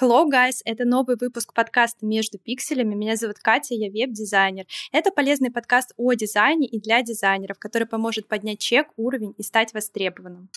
Hello, guys! Это новый выпуск подкаста «Между пикселями». Меня зовут Катя, я веб-дизайнер. Это полезный подкаст о дизайне и для дизайнеров, который поможет поднять чек, уровень и стать востребованным.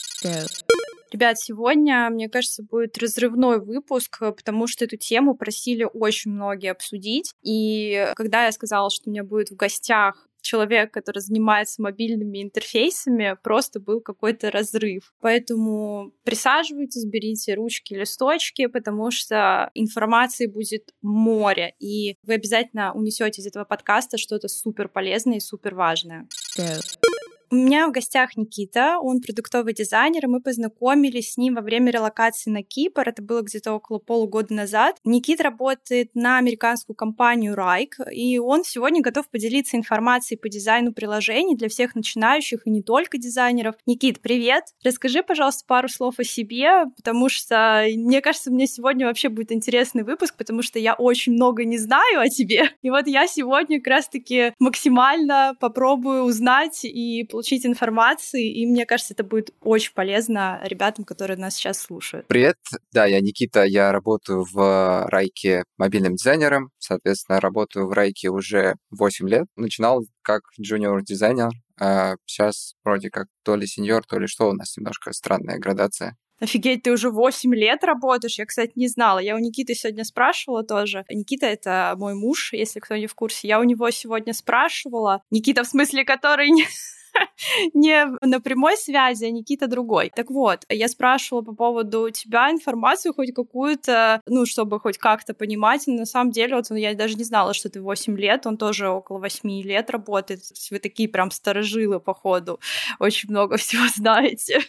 Ребят, сегодня, мне кажется, будет разрывной выпуск, потому что эту тему просили очень многие обсудить. И когда я сказала, что у меня будет в гостях человек, который занимается мобильными интерфейсами, просто был какой-то разрыв. Поэтому присаживайтесь, берите ручки, листочки, потому что информации будет море, и вы обязательно унесете из этого подкаста что-то супер полезное и супер важное. Go. У меня в гостях Никита, он продуктовый дизайнер, и мы познакомились с ним во время релокации на Кипр, это было где-то около полугода назад. Никит работает на американскую компанию Райк, и он сегодня готов поделиться информацией по дизайну приложений для всех начинающих и не только дизайнеров. Никит, привет! Расскажи, пожалуйста, пару слов о себе, потому что, мне кажется, мне сегодня вообще будет интересный выпуск, потому что я очень много не знаю о тебе, и вот я сегодня как раз-таки максимально попробую узнать и информации, и мне кажется, это будет очень полезно ребятам, которые нас сейчас слушают. Привет, да, я Никита, я работаю в Райке мобильным дизайнером, соответственно, работаю в Райке уже 8 лет. Начинал как джуниор-дизайнер, а сейчас вроде как то ли сеньор, то ли что, у нас немножко странная градация. Офигеть, ты уже 8 лет работаешь? Я, кстати, не знала. Я у Никиты сегодня спрашивала тоже. Никита — это мой муж, если кто не в курсе. Я у него сегодня спрашивала. Никита, в смысле, который не на прямой связи, а Никита другой. Так вот, я спрашивала по поводу тебя информацию хоть какую-то, ну, чтобы хоть как-то понимать. На самом деле, вот я даже не знала, что ты 8 лет, он тоже около 8 лет работает. Вы такие прям старожилы, походу. Очень много всего знаете.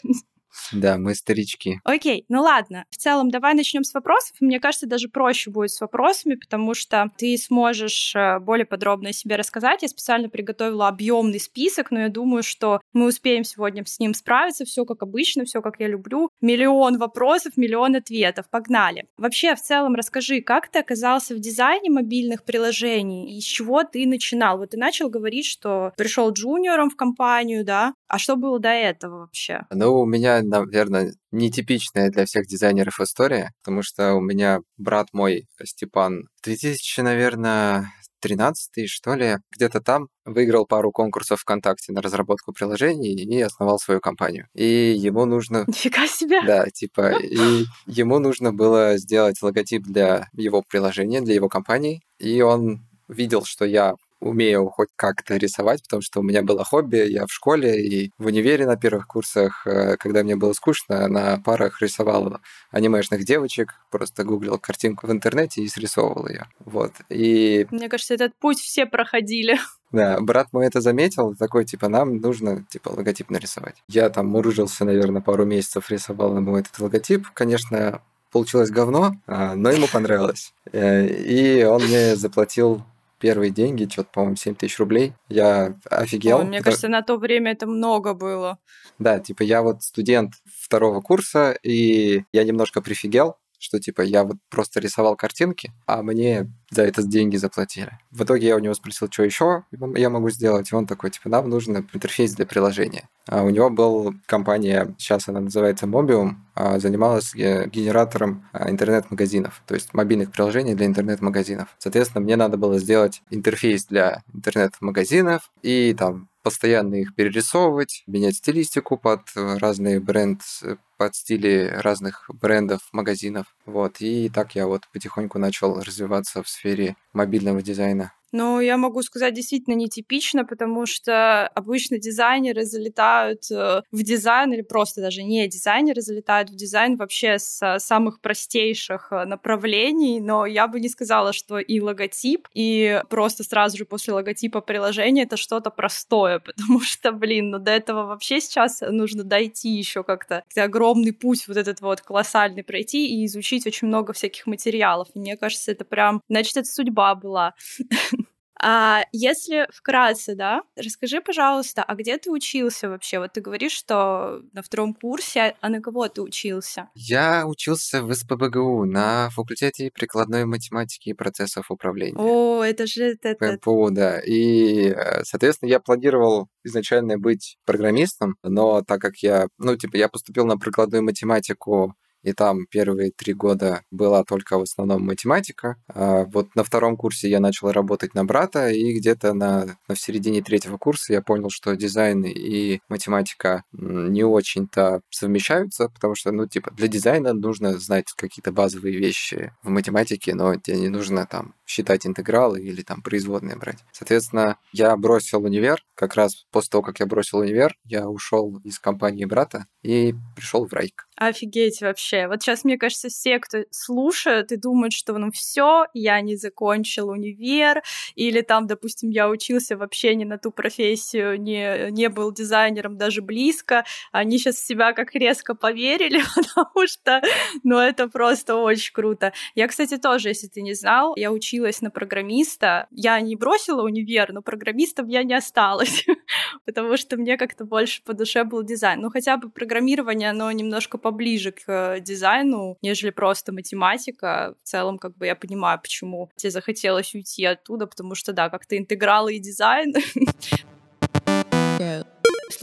Да, мы старички. Окей, ну ладно. В целом, давай начнем с вопросов. Мне кажется, даже проще будет с вопросами, потому что ты сможешь э, более подробно о себе рассказать. Я специально приготовила объемный список, но я думаю, что мы успеем сегодня с ним справиться. Все как обычно, все как я люблю. Миллион вопросов, миллион ответов. Погнали. Вообще, в целом, расскажи, как ты оказался в дизайне мобильных приложений и с чего ты начинал? Вот ты начал говорить, что пришел джуниором в компанию, да? А что было до этого вообще? Ну, у меня, наверное, нетипичная для всех дизайнеров история, потому что у меня брат мой, Степан, 2000, наверное, 13 что ли, где-то там выиграл пару конкурсов ВКонтакте на разработку приложений и основал свою компанию. И ему нужно... Нифига себе! Да, типа, и ему нужно было сделать логотип для его приложения, для его компании, и он видел, что я умею хоть как-то рисовать, потому что у меня было хобби, я в школе и в универе на первых курсах, э, когда мне было скучно, на парах рисовал анимешных девочек, просто гуглил картинку в интернете и срисовывал ее. Вот. И... Мне кажется, этот путь все проходили. Да, брат мой это заметил, такой, типа, нам нужно, типа, логотип нарисовать. Я там мурыжился, наверное, пару месяцев, рисовал ему этот логотип. Конечно, получилось говно, а, но ему понравилось. Э, и он мне заплатил первые деньги, что-то, по-моему, 7 тысяч рублей. Я офигел. Ой, мне кажется, на то время это много было. Да, типа я вот студент второго курса, и я немножко прифигел, что типа я вот просто рисовал картинки, а мне за это деньги заплатили. В итоге я у него спросил, что еще я могу сделать, и он такой, типа, нам нужен интерфейс для приложения. А у него был компания, сейчас она называется Mobium, а занималась генератором а, интернет-магазинов, то есть мобильных приложений для интернет-магазинов. Соответственно, мне надо было сделать интерфейс для интернет-магазинов и там постоянно их перерисовывать, менять стилистику под разные бренд, под стили разных брендов, магазинов. Вот. И так я вот потихоньку начал развиваться в сфере мобильного дизайна. Ну, я могу сказать, действительно нетипично, потому что обычно дизайнеры залетают э, в дизайн, или просто даже не дизайнеры залетают в дизайн вообще с самых простейших э, направлений, но я бы не сказала, что и логотип, и просто сразу же после логотипа приложения это что-то простое, потому что, блин, ну до этого вообще сейчас нужно дойти еще как-то, огромный путь вот этот вот колоссальный пройти и изучить очень много всяких материалов. Мне кажется, это прям, значит, это судьба была. А если вкратце, да, расскажи, пожалуйста, а где ты учился вообще? Вот ты говоришь, что на втором курсе, а на кого ты учился? Я учился в СПБГУ на факультете прикладной математики и процессов управления. О, это же это... ПМПУ, да. И, э, соответственно, я планировал изначально быть программистом, но так как я, ну, типа, я поступил на прикладную математику и там первые три года была только в основном математика. А вот на втором курсе я начал работать на брата, и где-то на, на в середине третьего курса я понял, что дизайн и математика не очень-то совмещаются, потому что, ну, типа, для дизайна нужно знать какие-то базовые вещи в математике, но тебе не нужно там считать интегралы или там производные брать. Соответственно, я бросил универ. Как раз после того, как я бросил универ, я ушел из компании брата и пришел в Райк. Офигеть вообще. Вот сейчас, мне кажется, все, кто слушает и думают, что ну все, я не закончил универ, или там, допустим, я учился вообще не на ту профессию, не, не был дизайнером даже близко, они сейчас в себя как резко поверили, потому что, ну, это просто очень круто. Я, кстати, тоже, если ты не знал, я училась на программиста. Я не бросила универ, но программистом я не осталась, потому что мне как-то больше по душе был дизайн. Ну, хотя бы программирование, оно немножко поближе к дизайну, нежели просто математика. В целом, как бы я понимаю, почему тебе захотелось уйти оттуда, потому что, да, как-то интегралы и дизайн.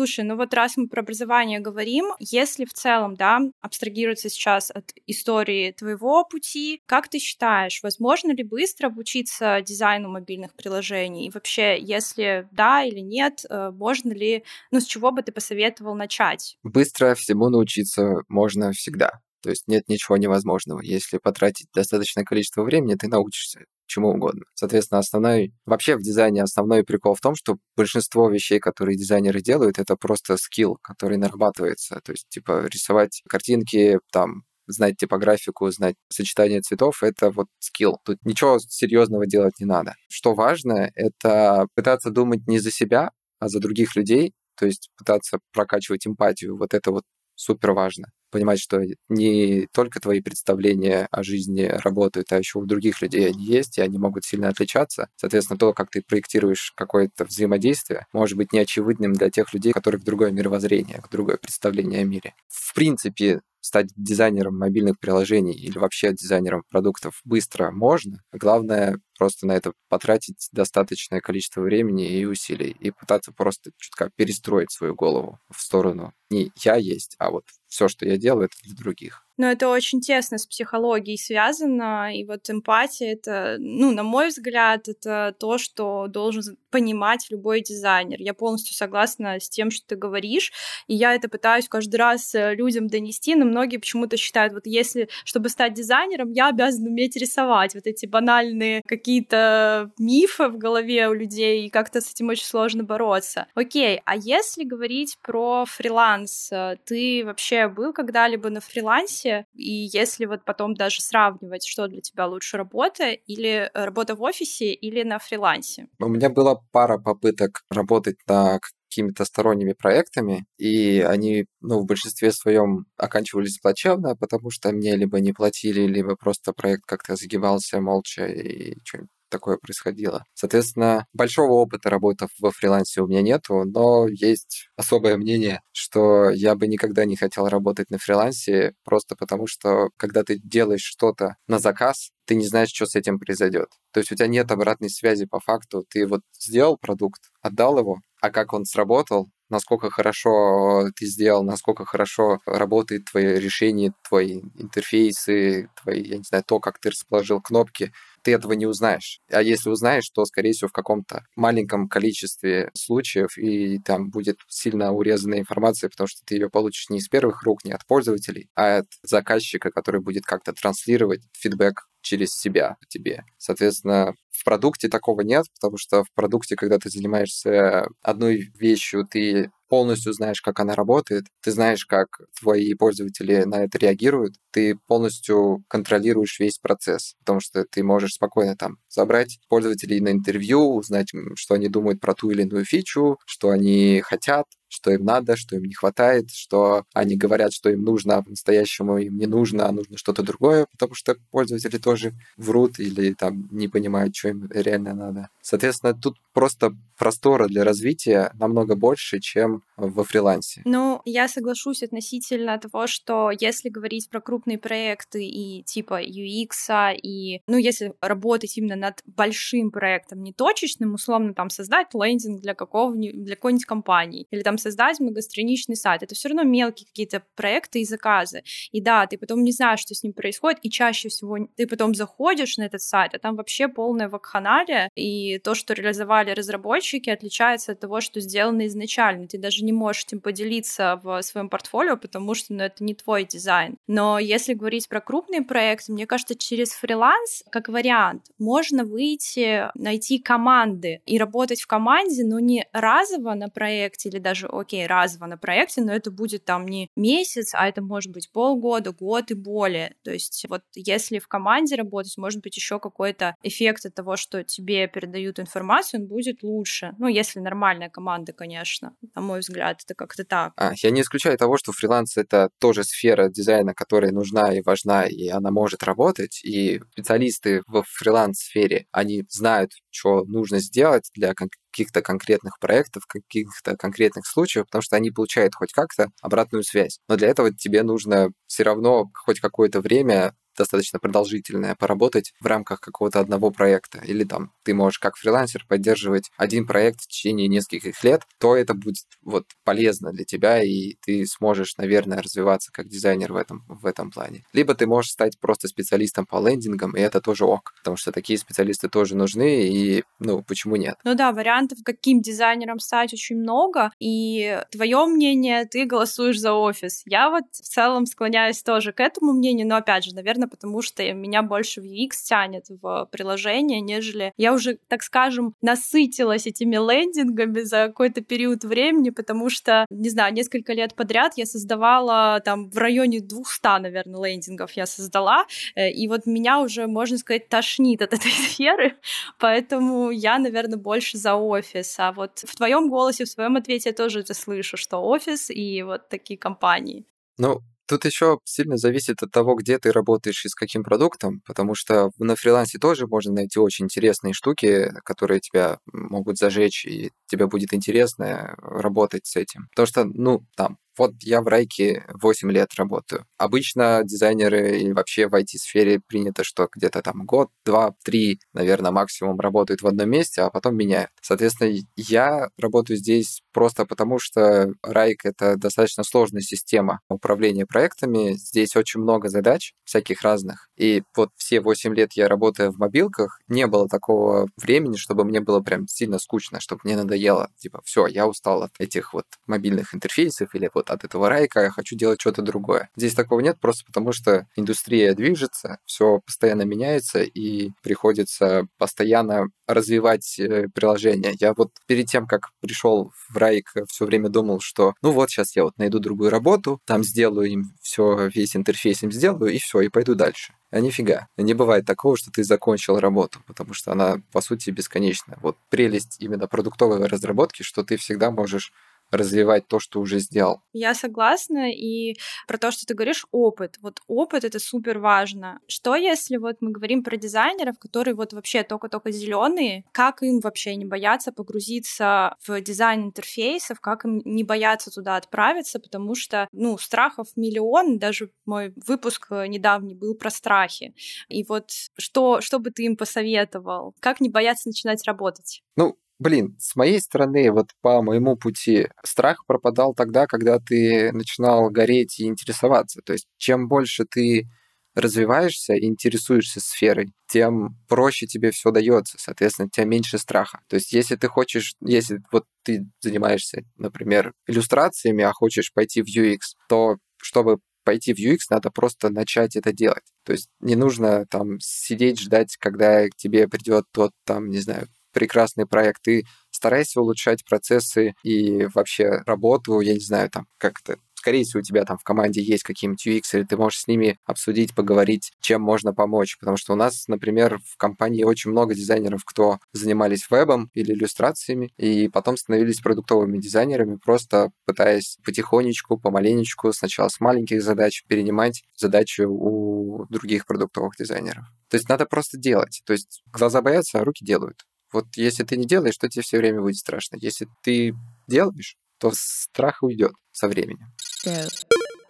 Слушай, ну вот раз мы про образование говорим, если в целом, да, абстрагироваться сейчас от истории твоего пути, как ты считаешь, возможно ли быстро обучиться дизайну мобильных приложений? И вообще, если да или нет, э, можно ли, ну с чего бы ты посоветовал начать? Быстро всему научиться можно всегда. То есть нет ничего невозможного. Если потратить достаточное количество времени, ты научишься чему угодно. Соответственно, основной... Вообще в дизайне основной прикол в том, что большинство вещей, которые дизайнеры делают, это просто скилл, который нарабатывается. То есть, типа, рисовать картинки, там, знать типографику, знать сочетание цветов, это вот скилл. Тут ничего серьезного делать не надо. Что важно, это пытаться думать не за себя, а за других людей, то есть пытаться прокачивать эмпатию. Вот это вот супер важно понимать, что не только твои представления о жизни работают, а еще у других людей они есть, и они могут сильно отличаться. Соответственно, то, как ты проектируешь какое-то взаимодействие, может быть неочевидным для тех людей, у которых другое мировоззрение, другое представление о мире. В принципе, стать дизайнером мобильных приложений или вообще дизайнером продуктов быстро можно. Главное просто на это потратить достаточное количество времени и усилий и пытаться просто чутка перестроить свою голову в сторону не я есть, а вот все, что я делаю, это для других. Но это очень тесно с психологией связано, и вот эмпатия — это, ну, на мой взгляд, это то, что должен понимать любой дизайнер. Я полностью согласна с тем, что ты говоришь, и я это пытаюсь каждый раз э, людям донести, но многие почему-то считают, вот если, чтобы стать дизайнером, я обязан уметь рисовать. Вот эти банальные какие-то мифы в голове у людей, и как-то с этим очень сложно бороться. Окей, а если говорить про фриланс, э, ты вообще был когда-либо на фрилансе? И если вот потом даже сравнивать, что для тебя лучше работа или э, работа в офисе или на фрилансе? У меня была пара попыток работать на какими-то сторонними проектами, и они, ну, в большинстве своем оканчивались плачевно, потому что мне либо не платили, либо просто проект как-то загибался молча и что-нибудь такое происходило. Соответственно, большого опыта работы во фрилансе у меня нету, но есть особое мнение, что я бы никогда не хотел работать на фрилансе, просто потому что, когда ты делаешь что-то на заказ, ты не знаешь, что с этим произойдет. То есть у тебя нет обратной связи по факту. Ты вот сделал продукт, отдал его, а как он сработал, насколько хорошо ты сделал, насколько хорошо работает твое решение, твои интерфейсы, твои, я не знаю, то, как ты расположил кнопки, ты этого не узнаешь. А если узнаешь, то, скорее всего, в каком-то маленьком количестве случаев, и там будет сильно урезанная информация, потому что ты ее получишь не из первых рук, не от пользователей, а от заказчика, который будет как-то транслировать фидбэк через себя тебе. Соответственно, в продукте такого нет, потому что в продукте, когда ты занимаешься одной вещью, ты полностью знаешь, как она работает, ты знаешь, как твои пользователи на это реагируют, ты полностью контролируешь весь процесс, потому что ты можешь спокойно там забрать пользователей на интервью, узнать, что они думают про ту или иную фичу, что они хотят, что им надо, что им не хватает, что они говорят, что им нужно, а по-настоящему им не нужно, а нужно что-то другое, потому что пользователи тоже врут или там не понимают, что им реально надо. Соответственно, тут просто простора для развития намного больше, чем во фрилансе. Ну, я соглашусь относительно того, что если говорить про крупные проекты и типа UX, и, ну, если работать именно над большим проектом, не точечным, условно, там, создать лендинг для какого-нибудь, для какой-нибудь компании, или там создать многостраничный сайт, это все равно мелкие какие-то проекты и заказы. И да, ты потом не знаешь, что с ним происходит, и чаще всего ты потом заходишь на этот сайт, а там вообще полная вакханалия, и то, что реализовали разработчики, отличается от того, что сделано изначально. Ты даже не можешь этим поделиться в своем портфолио, потому что ну, это не твой дизайн. Но если говорить про крупные проекты, мне кажется, через фриланс, как вариант, можно выйти, найти команды и работать в команде, но не разово на проекте или даже, окей, разово на проекте, но это будет там не месяц, а это может быть полгода, год и более. То есть вот если в команде работать, может быть еще какой-то эффект от того, что тебе передают информацию, он будет лучше. Ну, если нормальная команда, конечно, на мой взгляд, это как-то так. А, я не исключаю того, что фриланс — это тоже сфера дизайна, которая нужна и важна, и она может работать, и специалисты в фриланс-сфере, они знают, что нужно сделать для каких-то конкретных проектов, каких-то конкретных случаев, потому что они получают хоть как-то обратную связь. Но для этого тебе нужно все равно хоть какое-то время достаточно продолжительное поработать в рамках какого-то одного проекта. Или там ты можешь как фрилансер поддерживать один проект в течение нескольких лет, то это будет вот полезно для тебя, и ты сможешь, наверное, развиваться как дизайнер в этом, в этом плане. Либо ты можешь стать просто специалистом по лендингам, и это тоже ок, потому что такие специалисты тоже нужны, и, ну, почему нет? Ну да, вариантов, каким дизайнером стать, очень много, и твое мнение, ты голосуешь за офис. Я вот в целом склоняюсь тоже к этому мнению, но, опять же, наверное, потому что меня больше в UX тянет в приложение, нежели я уже, так скажем, насытилась этими лендингами за какой-то период времени, потому что, не знаю, несколько лет подряд я создавала там в районе 200, наверное, лендингов я создала, э, и вот меня уже, можно сказать, тошнит от этой сферы, поэтому я, наверное, больше за офис. А вот в твоем голосе, в своем ответе я тоже это слышу, что офис и вот такие компании. Ну, Тут еще сильно зависит от того, где ты работаешь и с каким продуктом, потому что на фрилансе тоже можно найти очень интересные штуки, которые тебя могут зажечь, и тебе будет интересно работать с этим. Потому что, ну, там, вот я в Райке 8 лет работаю. Обычно дизайнеры и вообще в IT-сфере принято, что где-то там год, два, три, наверное, максимум работают в одном месте, а потом меняют. Соответственно, я работаю здесь просто потому, что Райк — это достаточно сложная система управления проектами. Здесь очень много задач, всяких разных. И вот все 8 лет я работаю в мобилках, не было такого времени, чтобы мне было прям сильно скучно, чтобы мне надоело. Типа, все, я устал от этих вот мобильных интерфейсов или вот вот от этого райка, я хочу делать что-то другое. Здесь такого нет, просто потому что индустрия движется, все постоянно меняется, и приходится постоянно развивать э, приложение. Я вот перед тем, как пришел в Райк, все время думал, что ну вот сейчас я вот найду другую работу, там сделаю им все, весь интерфейс им сделаю, и все, и пойду дальше. А нифига. Не бывает такого, что ты закончил работу, потому что она, по сути, бесконечна. Вот прелесть именно продуктовой разработки, что ты всегда можешь развивать то, что уже сделал. Я согласна, и про то, что ты говоришь, опыт. Вот опыт — это супер важно. Что если вот мы говорим про дизайнеров, которые вот вообще только-только зеленые, как им вообще не бояться погрузиться в дизайн интерфейсов, как им не бояться туда отправиться, потому что, ну, страхов миллион, даже мой выпуск недавний был про страхи. И вот что, что бы ты им посоветовал? Как не бояться начинать работать? Ну, блин, с моей стороны, вот по моему пути, страх пропадал тогда, когда ты начинал гореть и интересоваться. То есть чем больше ты развиваешься интересуешься сферой, тем проще тебе все дается, соответственно, тем меньше страха. То есть, если ты хочешь, если вот ты занимаешься, например, иллюстрациями, а хочешь пойти в UX, то чтобы пойти в UX, надо просто начать это делать. То есть не нужно там сидеть, ждать, когда к тебе придет тот там, не знаю, прекрасный проект, и старайся улучшать процессы и вообще работу, я не знаю, там, как это скорее всего, у тебя там в команде есть какие-нибудь UX, или ты можешь с ними обсудить, поговорить, чем можно помочь. Потому что у нас, например, в компании очень много дизайнеров, кто занимались вебом или иллюстрациями, и потом становились продуктовыми дизайнерами, просто пытаясь потихонечку, помаленечку, сначала с маленьких задач перенимать задачи у других продуктовых дизайнеров. То есть надо просто делать. То есть глаза боятся, а руки делают. Вот если ты не делаешь, то тебе все время будет страшно. Если ты делаешь, то страх уйдет со временем.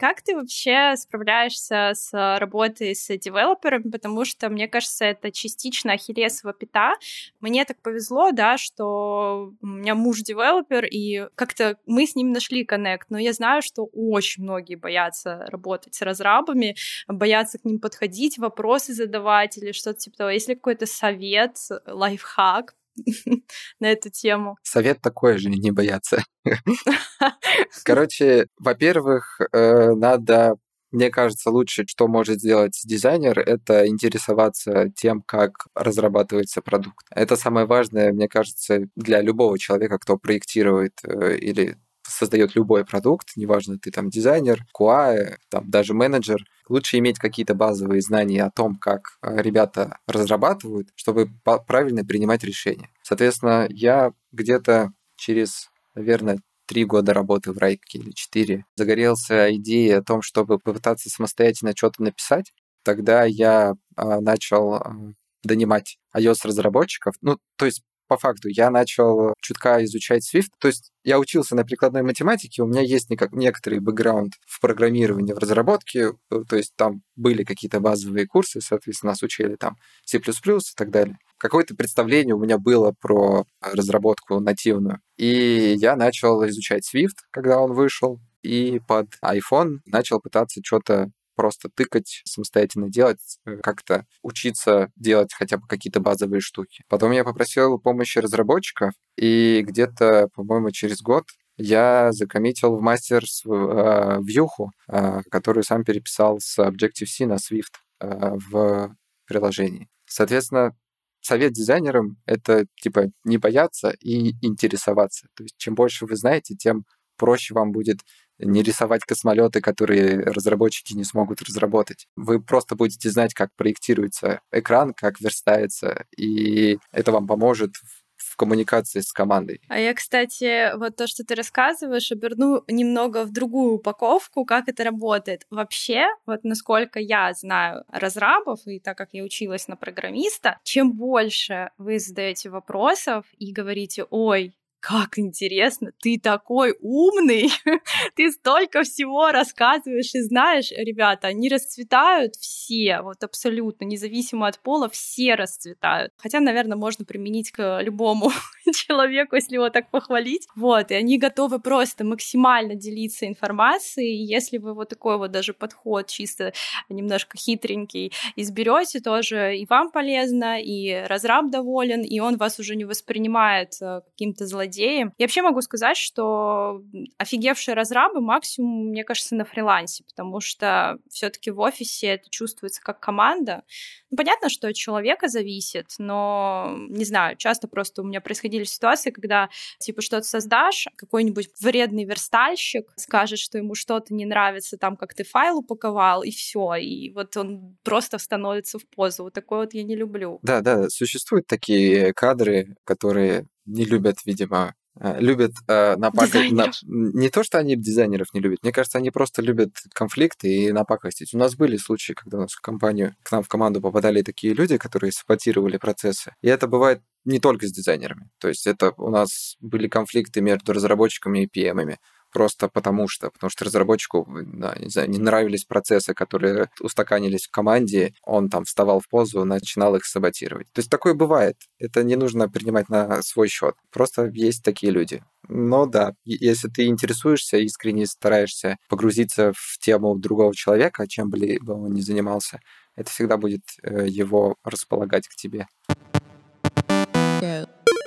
Как ты вообще справляешься с работой с девелоперами? Потому что, мне кажется, это частично ахиллесова пята. Мне так повезло, да, что у меня муж девелопер, и как-то мы с ним нашли коннект. Но я знаю, что очень многие боятся работать с разрабами, боятся к ним подходить, вопросы задавать или что-то типа того. Есть ли какой-то совет, лайфхак на эту тему. Совет такой же, не бояться. Короче, во-первых, э, надо мне кажется, лучше, что может сделать дизайнер, это интересоваться тем, как разрабатывается продукт. Это самое важное, мне кажется, для любого человека, кто проектирует э, или создает любой продукт, неважно, ты там дизайнер, QA, там даже менеджер, лучше иметь какие-то базовые знания о том, как э, ребята разрабатывают, чтобы правильно принимать решения. Соответственно, я где-то через, наверное, три года работы в Райке или четыре, загорелся идеей о том, чтобы попытаться самостоятельно что-то написать. Тогда я а, начал а, донимать iOS-разработчиков. Ну, то есть по факту я начал чутка изучать Swift. То есть я учился на прикладной математике, у меня есть некоторый бэкграунд в программировании, в разработке, э, то есть там были какие-то базовые курсы, соответственно, нас учили там C++ и так далее. Какое-то представление у меня было про разработку нативную. И я начал изучать Swift, когда он вышел, и под iPhone начал пытаться что-то просто тыкать, самостоятельно делать, э, как-то учиться делать хотя бы какие-то базовые штуки. Потом я попросил помощи разработчиков, и где-то, по-моему, через год я закоммитил в мастер э, вьюху, э, которую сам переписал с Objective-C на Swift э, в приложении. Соответственно, совет дизайнерам — это, типа, не бояться и интересоваться. То есть чем больше вы знаете, тем проще вам будет не рисовать космолеты, которые разработчики не смогут разработать. Вы просто будете знать, как проектируется экран, как верстается, и это вам поможет в коммуникации с командой. А я, кстати, вот то, что ты рассказываешь, оберну немного в другую упаковку, как это работает. Вообще, вот насколько я знаю разрабов, и так как я училась на программиста, чем больше вы задаете вопросов и говорите, ой, как интересно, ты такой умный, ты столько всего рассказываешь и знаешь, ребята, они расцветают все, вот абсолютно, независимо от пола, все расцветают. Хотя, наверное, можно применить к любому человеку, если его так похвалить. Вот, и они готовы просто максимально делиться информацией, и если вы вот такой вот даже подход чисто немножко хитренький изберете, тоже и вам полезно, и разраб доволен, и он вас уже не воспринимает э, каким-то злодеем, злодеи. Я вообще могу сказать, что офигевшие разрабы максимум, мне кажется, на фрилансе, потому что все-таки в офисе это чувствуется как команда. Ну, понятно, что от человека зависит, но, не знаю, часто просто у меня происходили ситуации, когда, типа, что-то создашь, какой-нибудь вредный верстальщик скажет, что ему что-то не нравится, там, как ты файл упаковал, и все, и вот он просто становится в позу. Вот такое вот я не люблю. Да, да, существуют такие кадры, которые не любят, видимо, э, любят э, напакать. На... Не то, что они дизайнеров не любят, мне кажется, они просто любят конфликты и напакостить. У нас были случаи, когда у нас в компанию, к нам в команду попадали такие люди, которые саботировали процессы. И это бывает не только с дизайнерами. То есть это у нас были конфликты между разработчиками и PM-ами просто потому что, потому что разработчику, да, не, знаю, не нравились процессы, которые устаканились в команде, он там вставал в позу, начинал их саботировать. То есть такое бывает. Это не нужно принимать на свой счет. Просто есть такие люди. Но да, если ты интересуешься, искренне стараешься погрузиться в тему другого человека, чем бы он ни занимался, это всегда будет э, его располагать к тебе.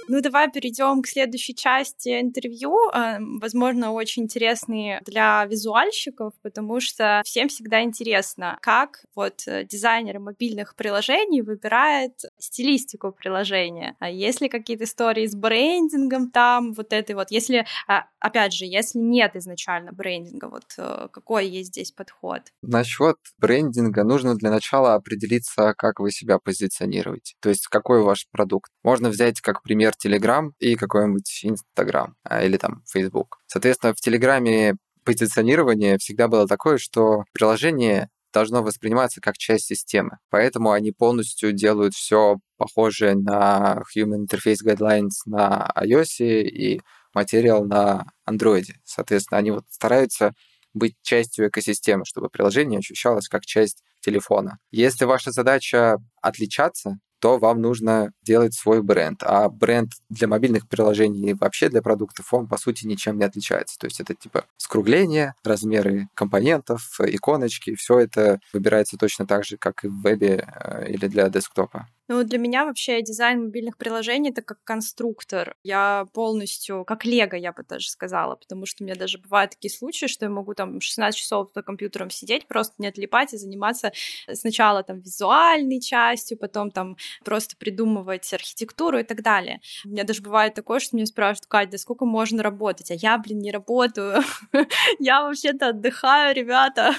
Ну, давай перейдем к следующей части интервью. Э, возможно, очень интересный для визуальщиков, потому что всем всегда интересно, как вот э, дизайнер мобильных приложений выбирает стилистику приложения. А есть ли какие-то истории с брендингом там, вот этой вот, если, а, опять же, если нет изначально брендинга, вот э, какой есть здесь подход? Насчет брендинга нужно для начала определиться, как вы себя позиционируете. То есть какой ваш продукт. Можно взять как пример Telegram и какой-нибудь Instagram а, или там Facebook. Соответственно, в Телеграме позиционирование всегда было такое, что приложение должно восприниматься как часть системы. Поэтому они полностью делают все похожее на Human Interface Guidelines на iOS и материал на Android. Соответственно, они вот стараются быть частью экосистемы, чтобы приложение ощущалось как часть телефона. Если ваша задача отличаться, то вам нужно делать свой бренд. А бренд для мобильных приложений и вообще для продуктов, он, по сути, ничем не отличается. То есть это типа скругление, размеры компонентов, иконочки, все это выбирается точно так же, как и в вебе э, или для десктопа. Ну, для меня вообще дизайн мобильных приложений — это как конструктор. Я полностью, как лего, я бы даже сказала, потому что у меня даже бывают такие случаи, что я могу там 16 часов за компьютером сидеть, просто не отлипать и заниматься сначала там визуальной частью, потом там просто придумывать архитектуру и так далее. У меня даже бывает такое, что меня спрашивают, Кать, да сколько можно работать? А я, блин, не работаю. Я вообще-то отдыхаю, ребята.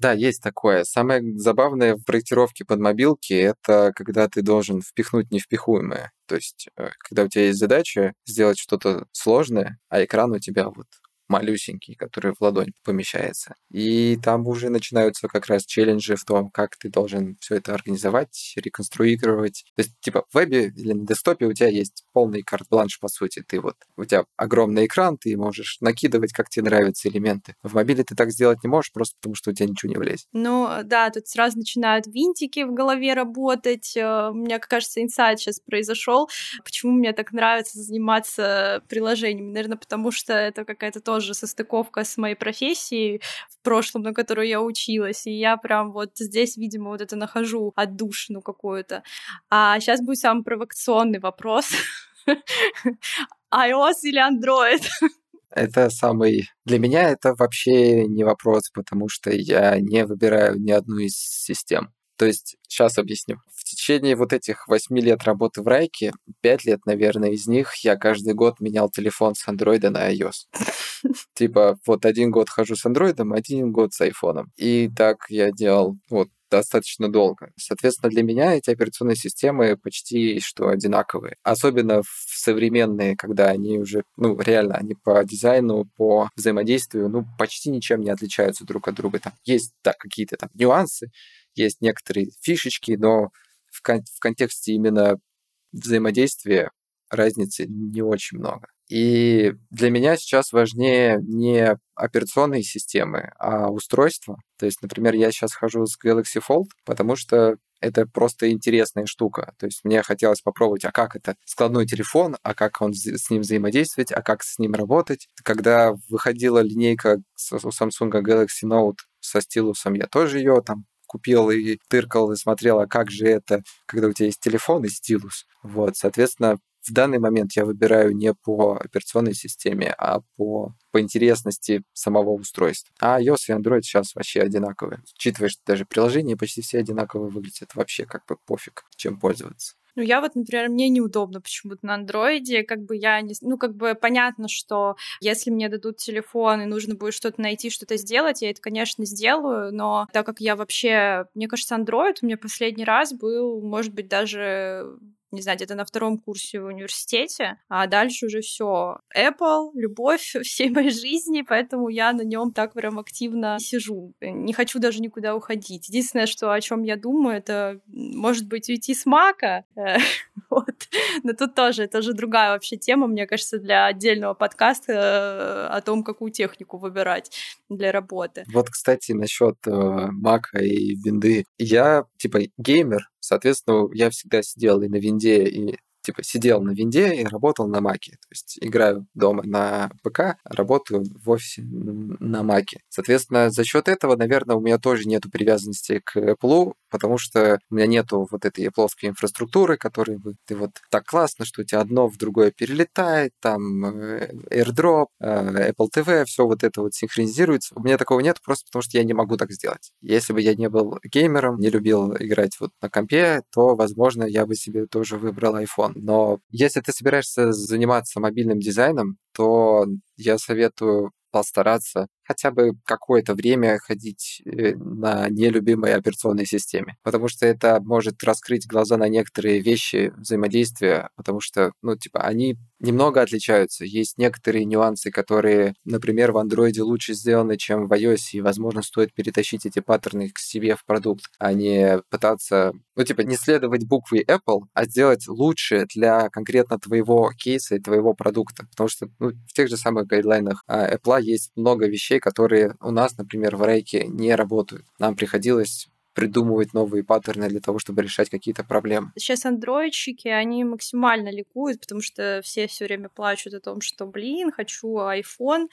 Да, есть такое. Самое забавное в проектировке под мобилки — это когда ты должен впихнуть невпихуемое. То есть, э, когда у тебя есть задача сделать что-то сложное, а экран у тебя вот малюсенький, который в ладонь помещается. И там уже начинаются как раз челленджи в том, как ты должен все это организовать, реконструировать. То есть, типа, в вебе или на десктопе у тебя есть полный карт-бланш, по сути. Ты вот, у тебя огромный экран, ты можешь накидывать, как тебе нравятся элементы. В мобиле ты так сделать не можешь, просто потому что у тебя ничего не влезет. Ну, да, тут сразу начинают винтики в голове работать. Э, у меня, кажется, инсайт сейчас произошел. Почему мне так нравится заниматься приложениями? Наверное, потому что это какая-то тоже состыковка с моей профессией в прошлом, на которую я училась. И я прям вот здесь, видимо, вот это нахожу отдушину какую-то. А сейчас будет самый провокационный вопрос. iOS или Android? Это самый... Для меня это вообще не вопрос, потому что я не выбираю ни одну из систем. То есть, сейчас объясню. В течение вот этих восьми лет работы в Райке, пять лет, наверное, из них я каждый год менял телефон с андроида на iOS. Типа, вот один год хожу с андроидом, один год с айфоном. И так я делал вот достаточно долго. Соответственно, для меня эти операционные системы почти что одинаковые. Особенно в современные, когда они уже, ну, реально, они по дизайну, по взаимодействию, ну, почти ничем не отличаются друг от друга. Там есть, да, какие-то там нюансы, есть некоторые фишечки, но в, кон- в контексте именно взаимодействия разницы не очень много. И для меня сейчас важнее не операционные системы, а устройства. То есть, например, я сейчас хожу с Galaxy Fold, потому что это просто интересная штука. То есть мне хотелось попробовать, а как это складной телефон, а как он с ним взаимодействовать, а как с ним работать. Когда выходила линейка у Samsung Galaxy Note со стилусом, я тоже ее там купил и тыркал и смотрел, а как же это, когда у тебя есть телефон и стилус. Вот, соответственно, в данный момент я выбираю не по операционной системе, а по, по интересности самого устройства. А iOS и Android сейчас вообще одинаковые. Учитывая, что даже приложения почти все одинаково выглядят, вообще как бы пофиг, чем пользоваться. Ну, я вот, например, мне неудобно почему-то на андроиде, как бы я не... Ну, как бы понятно, что если мне дадут телефон и нужно будет что-то найти, что-то сделать, я это, конечно, сделаю, но так как я вообще... Мне кажется, андроид у меня последний раз был, может быть, даже не знаю, где-то на втором курсе в университете, а дальше уже все. Apple, любовь всей моей жизни, поэтому я на нем так прям активно сижу. Не хочу даже никуда уходить. Единственное, что о чем я думаю, это, может быть, уйти с Мака. вот. Но тут тоже, это же другая вообще тема, мне кажется, для отдельного подкаста э, о том, какую технику выбирать для работы. Вот, кстати, насчет э, Мака и винды. Я, типа, геймер, Соответственно, я всегда сидел и на винде, и типа сидел на винде и работал на маке. То есть играю дома на ПК, работаю в офисе на маке. Соответственно, за счет этого, наверное, у меня тоже нету привязанности к Apple, потому что у меня нету вот этой плоской инфраструктуры, которой бы ты вот так классно, что у тебя одно в другое перелетает, там э, AirDrop, э, Apple TV, все вот это вот синхронизируется. У меня такого нет, просто потому что я не могу так сделать. Если бы я не был геймером, не любил играть вот на компе, то, возможно, я бы себе тоже выбрал iPhone. Но если ты собираешься заниматься мобильным дизайном, то я советую постараться хотя бы какое-то время ходить э, на нелюбимой операционной системе. Потому что это может раскрыть глаза на некоторые вещи взаимодействия, потому что, ну, типа, они немного отличаются. Есть некоторые нюансы, которые, например, в Android лучше сделаны, чем в iOS, и, возможно, стоит перетащить эти паттерны к себе в продукт, а не пытаться, ну, типа, не следовать букве Apple, а сделать лучше для конкретно твоего кейса и твоего продукта. Потому что ну, в тех же самых гайдлайнах а, Apple есть много вещей, вещей, которые у нас, например, в рейке не работают. Нам приходилось придумывать новые паттерны для того, чтобы решать какие-то проблемы. Сейчас андроидщики, они максимально ликуют, потому что все все время плачут о том, что, блин, хочу iPhone,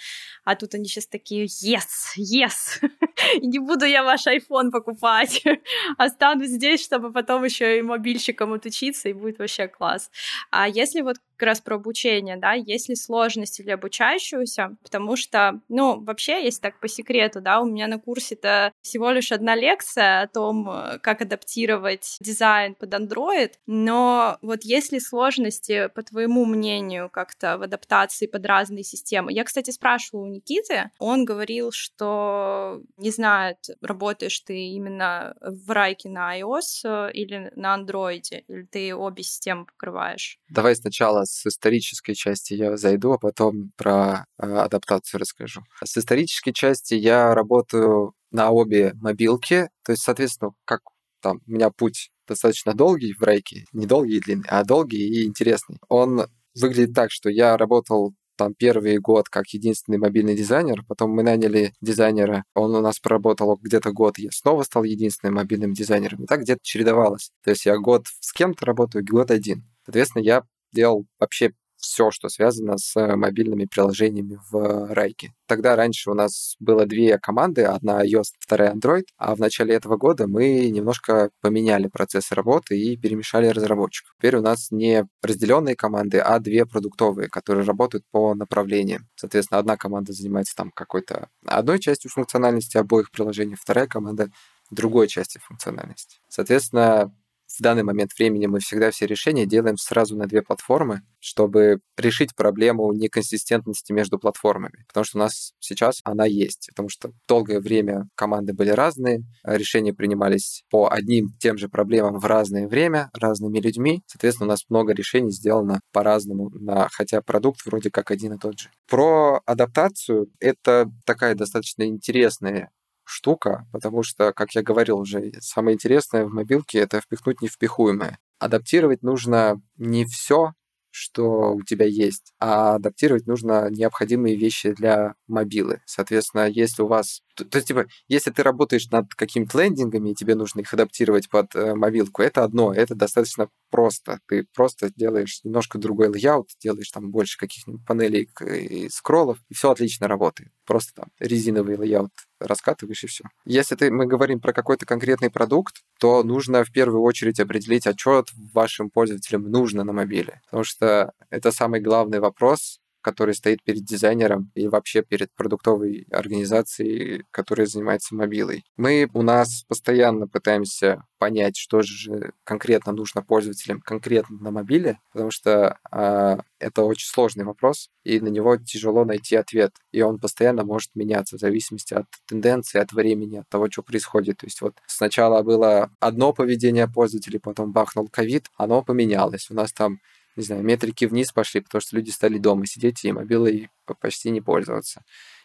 а тут они сейчас такие, yes, yes, не буду я ваш iPhone покупать, останусь здесь, чтобы потом еще и мобильщиком отучиться, и будет вообще класс. А если вот как раз про обучение, да, есть ли сложности для обучающегося, потому что, ну, вообще, если так по секрету, да, у меня на курсе-то всего лишь одна лекция о том, э, как адаптировать дизайн под Android, но вот есть ли сложности, по твоему мнению, как-то в адаптации под разные системы? Я, кстати, спрашивала у Никиты, он говорил, что не знает, работаешь ты именно в райке на iOS э, или на Android, или ты обе системы покрываешь? Давай сначала с исторической части я зайду, а потом про э, адаптацию расскажу. С исторической части я работаю на обе мобилки, то есть, соответственно, как там у меня путь достаточно долгий в рейке, не долгий и длинный, а долгий и интересный. Он выглядит так, что я работал там первый год как единственный мобильный дизайнер, потом мы наняли дизайнера, он у нас проработал где-то год, я снова стал единственным мобильным дизайнером. И так где-то чередовалось. То есть я год с кем-то работаю, год один. Соответственно, я делал вообще все, что связано с мобильными приложениями в Райке. Тогда раньше у нас было две команды, одна iOS, вторая Android, а в начале этого года мы немножко поменяли процесс работы и перемешали разработчиков. Теперь у нас не разделенные команды, а две продуктовые, которые работают по направлениям. Соответственно, одна команда занимается там какой-то одной частью функциональности обоих приложений, вторая команда другой части функциональности. Соответственно, в данный момент времени мы всегда все решения делаем сразу на две платформы, чтобы решить проблему неконсистентности между платформами. Потому что у нас сейчас она есть. Потому что долгое время команды были разные, решения принимались по одним тем же проблемам в разное время, разными людьми. Соответственно, у нас много решений сделано по-разному, на, хотя продукт вроде как один и тот же. Про адаптацию — это такая достаточно интересная штука, потому что, как я говорил уже, самое интересное в мобилке — это впихнуть невпихуемое. Адаптировать нужно не все, что у тебя есть, а адаптировать нужно необходимые вещи для мобилы. Соответственно, если у вас... То, то есть, типа, если ты работаешь над какими-то лендингами, и тебе нужно их адаптировать под э, мобилку, это одно, это достаточно просто. Ты просто делаешь немножко другой layout, делаешь там больше каких-нибудь панелей и скроллов, и все отлично работает. Просто там резиновый layout раскатываешь и все. Если ты, мы говорим про какой-то конкретный продукт, то нужно в первую очередь определить, а что вашим пользователям нужно на мобиле. Потому что это самый главный вопрос, который стоит перед дизайнером и вообще перед продуктовой организацией, которая занимается мобилой. Мы у нас постоянно пытаемся понять, что же конкретно нужно пользователям конкретно на мобиле, потому что э, это очень сложный вопрос, и на него тяжело найти ответ. И он постоянно может меняться в зависимости от тенденции, от времени, от того, что происходит. То есть вот сначала было одно поведение пользователей, потом бахнул ковид, оно поменялось. У нас там не знаю, метрики вниз пошли, потому что люди стали дома сидеть и мобилой почти не пользоваться.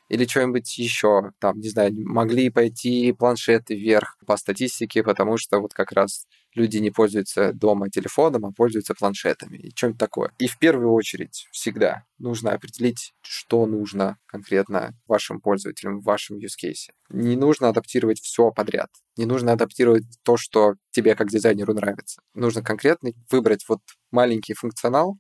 Или что-нибудь еще, там, не знаю, могли пойти планшеты вверх по статистике, потому что вот как раз люди не пользуются дома телефоном, а пользуются планшетами и что-нибудь такое. И в первую очередь всегда нужно определить, что нужно конкретно вашим пользователям в вашем use case. Не нужно адаптировать все подряд. Не нужно адаптировать то, что тебе как дизайнеру нравится. Нужно конкретно выбрать вот маленький функционал,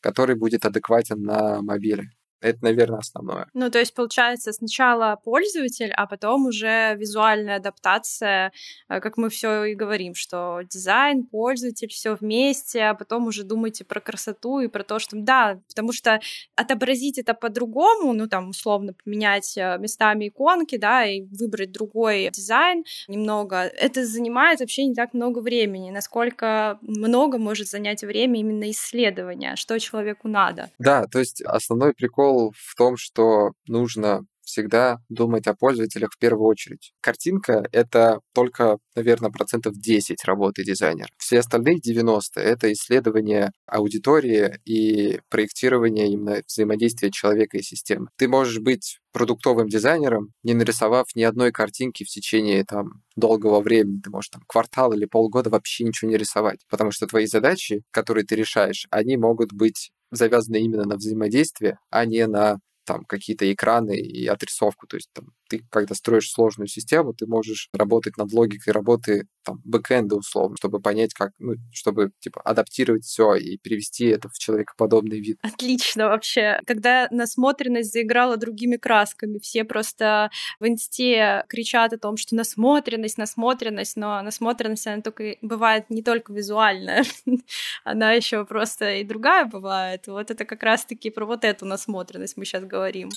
который будет адекватен на мобиле. Это, наверное, основное. Ну, то есть, получается, сначала пользователь, а потом уже визуальная адаптация, э, как мы все и говорим, что дизайн, пользователь, все вместе, а потом уже думайте про красоту и про то, что да, потому что отобразить это по-другому, ну, там, условно, поменять э, местами иконки, да, и выбрать другой дизайн немного, это занимает вообще не так много времени. Насколько много может занять время именно исследования, что человеку надо. Да, то есть основной прикол в том, что нужно всегда думать о пользователях в первую очередь. Картинка — это только, наверное, процентов 10 работы дизайнера. Все остальные 90 — это исследование аудитории и проектирование именно взаимодействия человека и системы. Ты можешь быть продуктовым дизайнером, не нарисовав ни одной картинки в течение там долгого времени, ты можешь там квартал или полгода вообще ничего не рисовать, потому что твои задачи, которые ты решаешь, они могут быть завязаны именно на взаимодействие, а не на там какие-то экраны и отрисовку. То есть там, ты, когда строишь сложную систему, ты можешь работать над логикой работы там, бэкэнда условно, чтобы понять, как, ну, чтобы, типа, адаптировать все и перевести это в человекоподобный вид. Отлично вообще. Когда насмотренность заиграла другими красками, все просто в инсте кричат о том, что насмотренность, насмотренность, но насмотренность, она только бывает не только визуальная, она еще просто и другая бывает. Вот это как раз-таки про вот эту насмотренность мы сейчас говорим.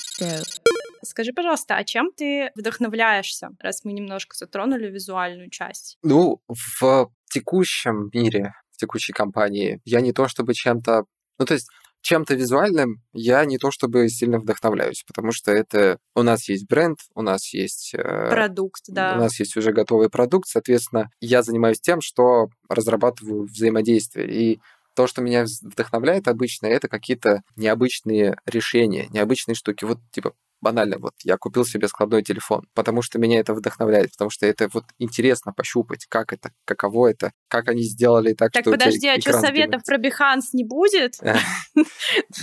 Скажи, пожалуйста, а чем ты вдохновляешься, раз мы немножко затронули визуальную часть? Ну, в текущем мире, в текущей компании, я не то чтобы чем-то... Ну, то есть чем-то визуальным я не то чтобы сильно вдохновляюсь, потому что это у нас есть бренд, у нас есть э, продукт, да, у нас есть уже готовый продукт, соответственно, я занимаюсь тем, что разрабатываю взаимодействие и то, что меня вдохновляет обычно, это какие-то необычные решения, необычные штуки. Вот, типа, банально, вот я купил себе складной телефон, потому что меня это вдохновляет, потому что это вот интересно пощупать, как это, каково это, как они сделали так, так что подожди, а что советов про Behance не будет?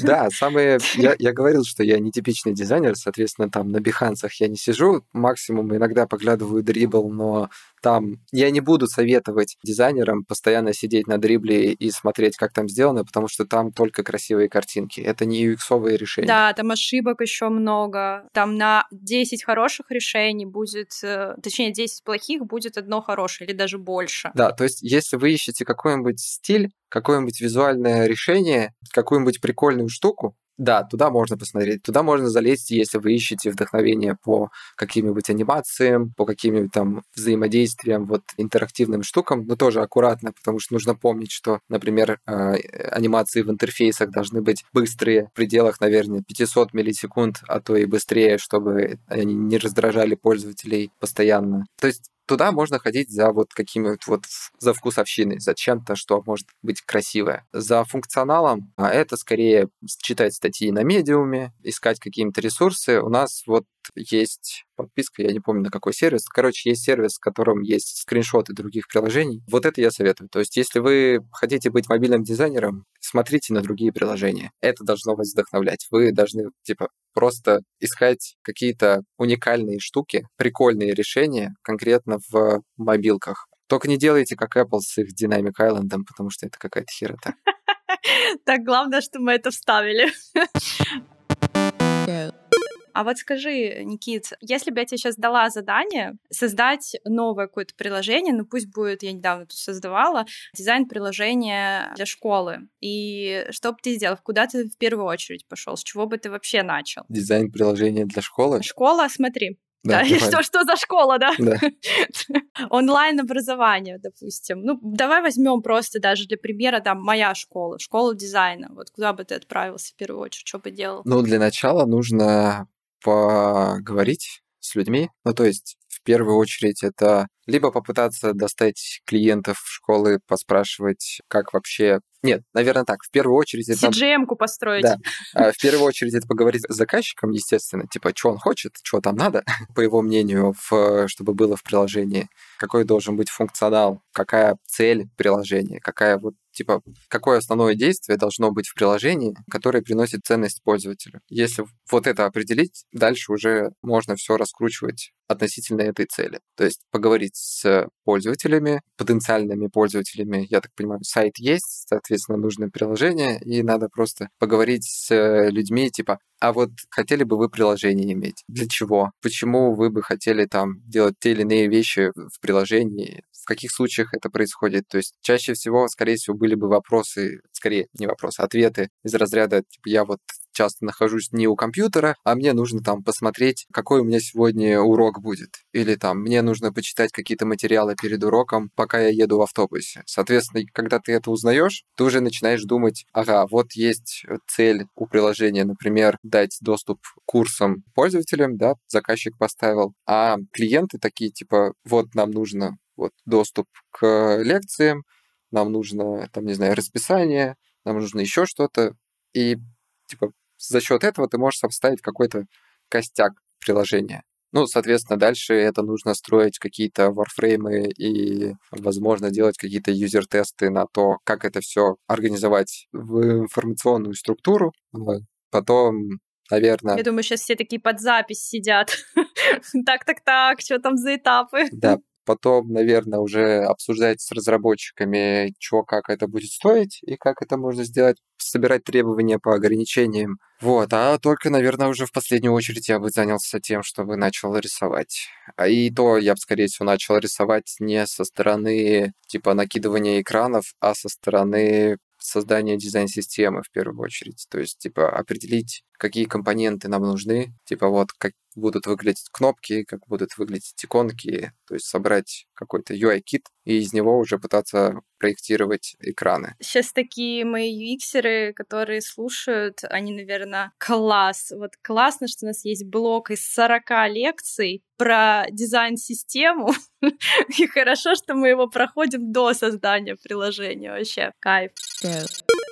Да, самые... Я говорил, что я нетипичный дизайнер, соответственно, там на Behance я не сижу, максимум иногда поглядываю дрибл, но там я не буду советовать дизайнерам постоянно сидеть на дрибле и смотреть, как там сделано, потому что там только красивые картинки. Это не UX-овые решения. Да, там ошибок еще много. Там на 10 хороших решений будет, э, точнее, 10 плохих будет одно хорошее или даже больше. Да, то есть если вы ищете какой-нибудь стиль, какое-нибудь визуальное решение, какую-нибудь прикольную штуку, да, туда можно посмотреть. Туда можно залезть, если вы ищете вдохновение по каким-нибудь анимациям, по каким-нибудь там взаимодействиям, вот интерактивным штукам, но тоже аккуратно, потому что нужно помнить, что, например, э, анимации в интерфейсах должны быть быстрые, в пределах, наверное, 500 миллисекунд, а то и быстрее, чтобы они не раздражали пользователей постоянно. То есть туда можно ходить за вот какими-то вот за вкусовщиной, за чем-то, что может быть красивое. За функционалом а это скорее читать статьи на медиуме, искать какие-то ресурсы. У нас вот есть подписка, я не помню на какой сервис. Короче, есть сервис, в котором есть скриншоты других приложений. Вот это я советую. То есть, если вы хотите быть мобильным дизайнером, смотрите на другие приложения. Это должно вас вдохновлять. Вы должны, типа, просто искать какие-то уникальные штуки, прикольные решения конкретно в мобилках. Только не делайте как Apple с их Dynamic Island, потому что это какая-то херота. Так, главное, что мы это вставили. А вот скажи, Никит, если бы я тебе сейчас дала задание создать новое какое-то приложение, ну пусть будет, я недавно тут создавала, дизайн приложения для школы, и что бы ты сделал, куда ты в первую очередь пошел, с чего бы ты вообще начал? Дизайн приложения для школы? Школа, смотри, да, да что, что за школа, да? да. Онлайн-образование, допустим. Ну, давай возьмем просто даже для примера, там, моя школа, школа дизайна. Вот куда бы ты отправился в первую очередь, что бы делал? Ну, для начала нужно поговорить с людьми. Ну, то есть, в первую очередь, это либо попытаться достать клиентов школы, поспрашивать, как вообще... Нет, наверное, так. В первую очередь... Это... CGM-ку построить. Да. А в первую очередь это поговорить с заказчиком, естественно, типа, что он хочет, что там надо, по его мнению, в... чтобы было в приложении, какой должен быть функционал, какая цель приложения, какая вот типа, какое основное действие должно быть в приложении, которое приносит ценность пользователю. Если вот это определить, дальше уже можно все раскручивать относительно этой цели. То есть поговорить с пользователями, потенциальными пользователями. Я так понимаю, сайт есть, соответственно, нужно приложение, и надо просто поговорить с людьми, типа, а вот хотели бы вы приложение иметь? Для чего? Почему вы бы хотели там делать те или иные вещи в приложении? В каких случаях это происходит? То есть чаще всего, скорее всего, были бы вопросы, скорее не вопросы, а ответы из разряда, типа, я вот часто нахожусь не у компьютера, а мне нужно там посмотреть, какой у меня сегодня урок будет. Или там мне нужно почитать какие-то материалы перед уроком, пока я еду в автобусе. Соответственно, когда ты это узнаешь, ты уже начинаешь думать, ага, вот есть цель у приложения, например, дать доступ к курсам пользователям, да, заказчик поставил, а клиенты такие, типа, вот нам нужно вот доступ к лекциям, нам нужно, там, не знаю, расписание, нам нужно еще что-то. И, типа, за счет этого ты можешь составить какой-то костяк приложения. Ну, соответственно, дальше это нужно строить какие-то варфреймы и, возможно, делать какие-то юзер-тесты на то, как это все организовать в информационную структуру. Потом наверное... Я думаю, сейчас все такие под запись сидят. Так-так-так, что там за этапы? Да, потом, наверное, уже обсуждать с разработчиками, что, как это будет стоить и как это можно сделать, собирать требования по ограничениям. Вот, а только, наверное, уже в последнюю очередь я бы занялся тем, чтобы начал рисовать. А и то я бы, скорее всего, начал рисовать не со стороны, типа, накидывания экранов, а со стороны создания дизайн-системы в первую очередь. То есть, типа, определить, какие компоненты нам нужны, типа, вот, как будут выглядеть кнопки, как будут выглядеть иконки, то есть собрать какой-то UI-кит и из него уже пытаться проектировать экраны. Сейчас такие мои UX-еры, которые слушают, они, наверное, класс. Вот классно, что у нас есть блок из 40 лекций про дизайн-систему, и хорошо, что мы его проходим до создания приложения. Вообще, кайф. Yeah.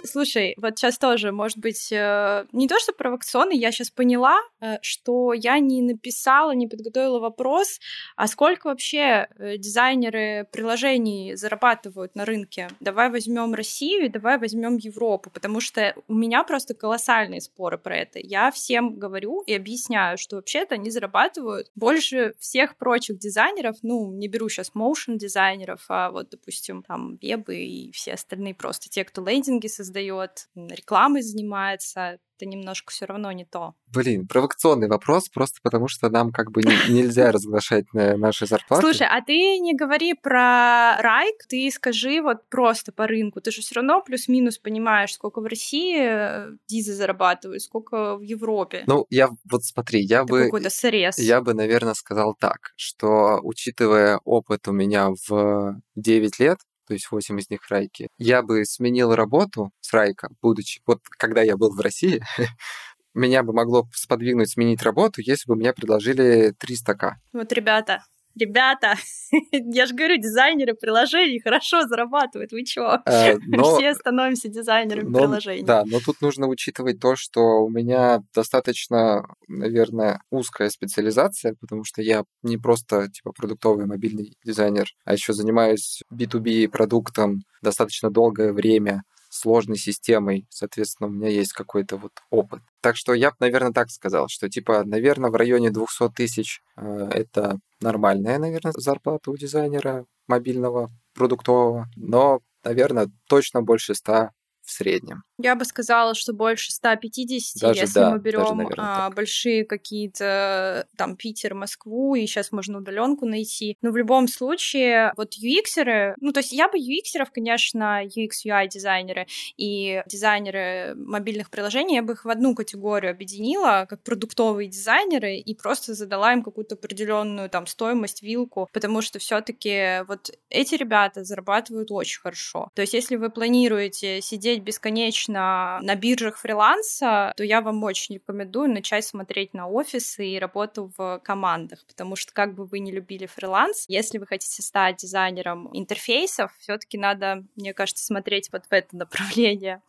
Слушай, вот сейчас тоже, может быть, э, не то что провокационный, я сейчас поняла, э, что я не написала, не подготовила вопрос, а сколько вообще э, дизайнеры приложений зарабатывают на рынке? Давай возьмем Россию давай возьмем Европу, потому что у меня просто колоссальные споры про это. Я всем говорю и объясняю, что вообще-то они зарабатывают больше всех прочих дизайнеров, ну, не беру сейчас motion дизайнеров, а вот, допустим, там, вебы и все остальные просто те, кто лендинги создают, создает, рекламой занимается, это немножко все равно не то. Блин, провокационный вопрос, просто потому что нам как бы нельзя разглашать наши зарплаты. Слушай, а ты не говори про райк, ты скажи вот просто по рынку. Ты же все равно плюс-минус понимаешь, сколько в России э, дизы зарабатывают, сколько в Европе. Ну, я вот смотри, я это бы... какой-то срез. Я бы, наверное, сказал так, что учитывая опыт у меня в 9 лет, то есть 8 из них райки. Я бы сменил работу с райка, будучи... Вот когда я был в России, меня бы могло сподвигнуть сменить работу, если бы мне предложили 300к. Вот, ребята, ребята, я же говорю, дизайнеры приложений хорошо зарабатывают, вы чё? Э, но, Все становимся дизайнерами но, приложений. Да, но тут нужно учитывать то, что у меня достаточно, наверное, узкая специализация, потому что я не просто типа продуктовый мобильный дизайнер, а еще занимаюсь B2B продуктом достаточно долгое время сложной системой, соответственно, у меня есть какой-то вот опыт. Так что я бы, наверное, так сказал, что, типа, наверное, в районе 200 тысяч э, это нормальная, наверное, зарплата у дизайнера мобильного, продуктового, но, наверное, точно больше 100 в среднем. Я бы сказала, что больше 150, даже, если да, мы берем а, большие какие-то там Питер, Москву, и сейчас можно удаленку найти. Но в любом случае, вот UX-еры, ну, то есть я бы UX-еров, конечно, UX, UI дизайнеры и дизайнеры мобильных приложений, я бы их в одну категорию объединила, как продуктовые дизайнеры, и просто задала им какую-то определенную там стоимость, вилку, потому что все-таки вот эти ребята зарабатывают очень хорошо. То есть если вы планируете сидеть бесконечно на биржах фриланса, то я вам очень рекомендую начать смотреть на офисы и работу в командах, потому что как бы вы не любили фриланс, если вы хотите стать дизайнером интерфейсов, все-таки надо, мне кажется, смотреть вот в это направление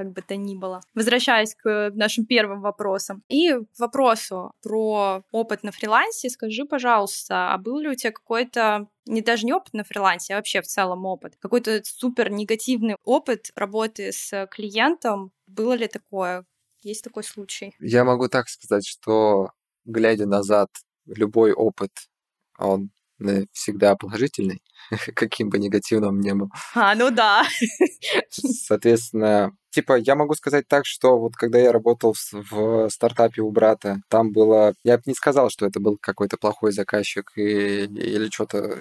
как бы то ни было. Возвращаясь к нашим первым вопросам. И к вопросу про опыт на фрилансе, скажи, пожалуйста, а был ли у тебя какой-то не даже не опыт на фрилансе, а вообще в целом опыт, какой-то супер негативный опыт работы с клиентом, было ли такое? Есть такой случай? Я могу так сказать, что глядя назад, любой опыт, он всегда положительный, каким бы негативным он ни был. А, ну да. Соответственно, типа, я могу сказать так, что вот когда я работал в, в стартапе у брата, там было... Я бы не сказал, что это был какой-то плохой заказчик и, или что-то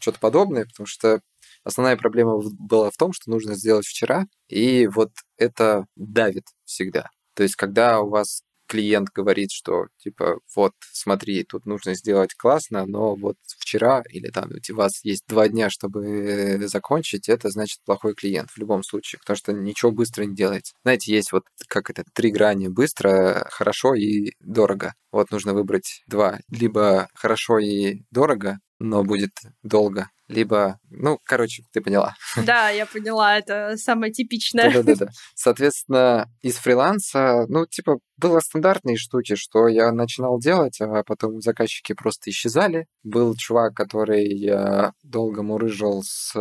что подобное, потому что основная проблема была в том, что нужно сделать вчера, и вот это давит всегда. То есть, когда у вас клиент говорит, что типа вот смотри, тут нужно сделать классно, но вот вчера или там у вас есть два дня, чтобы закончить, это значит плохой клиент в любом случае, потому что ничего быстро не делается. Знаете, есть вот как это три грани быстро, хорошо и дорого. Вот нужно выбрать два. Либо хорошо и дорого, но будет долго, либо, ну, короче, ты поняла. Да, я поняла, это самое типичное. Да-да-да. Соответственно, из фриланса, ну, типа, было стандартные штуки, что я начинал делать, а потом заказчики просто исчезали. Был чувак, который я долго мурыжил с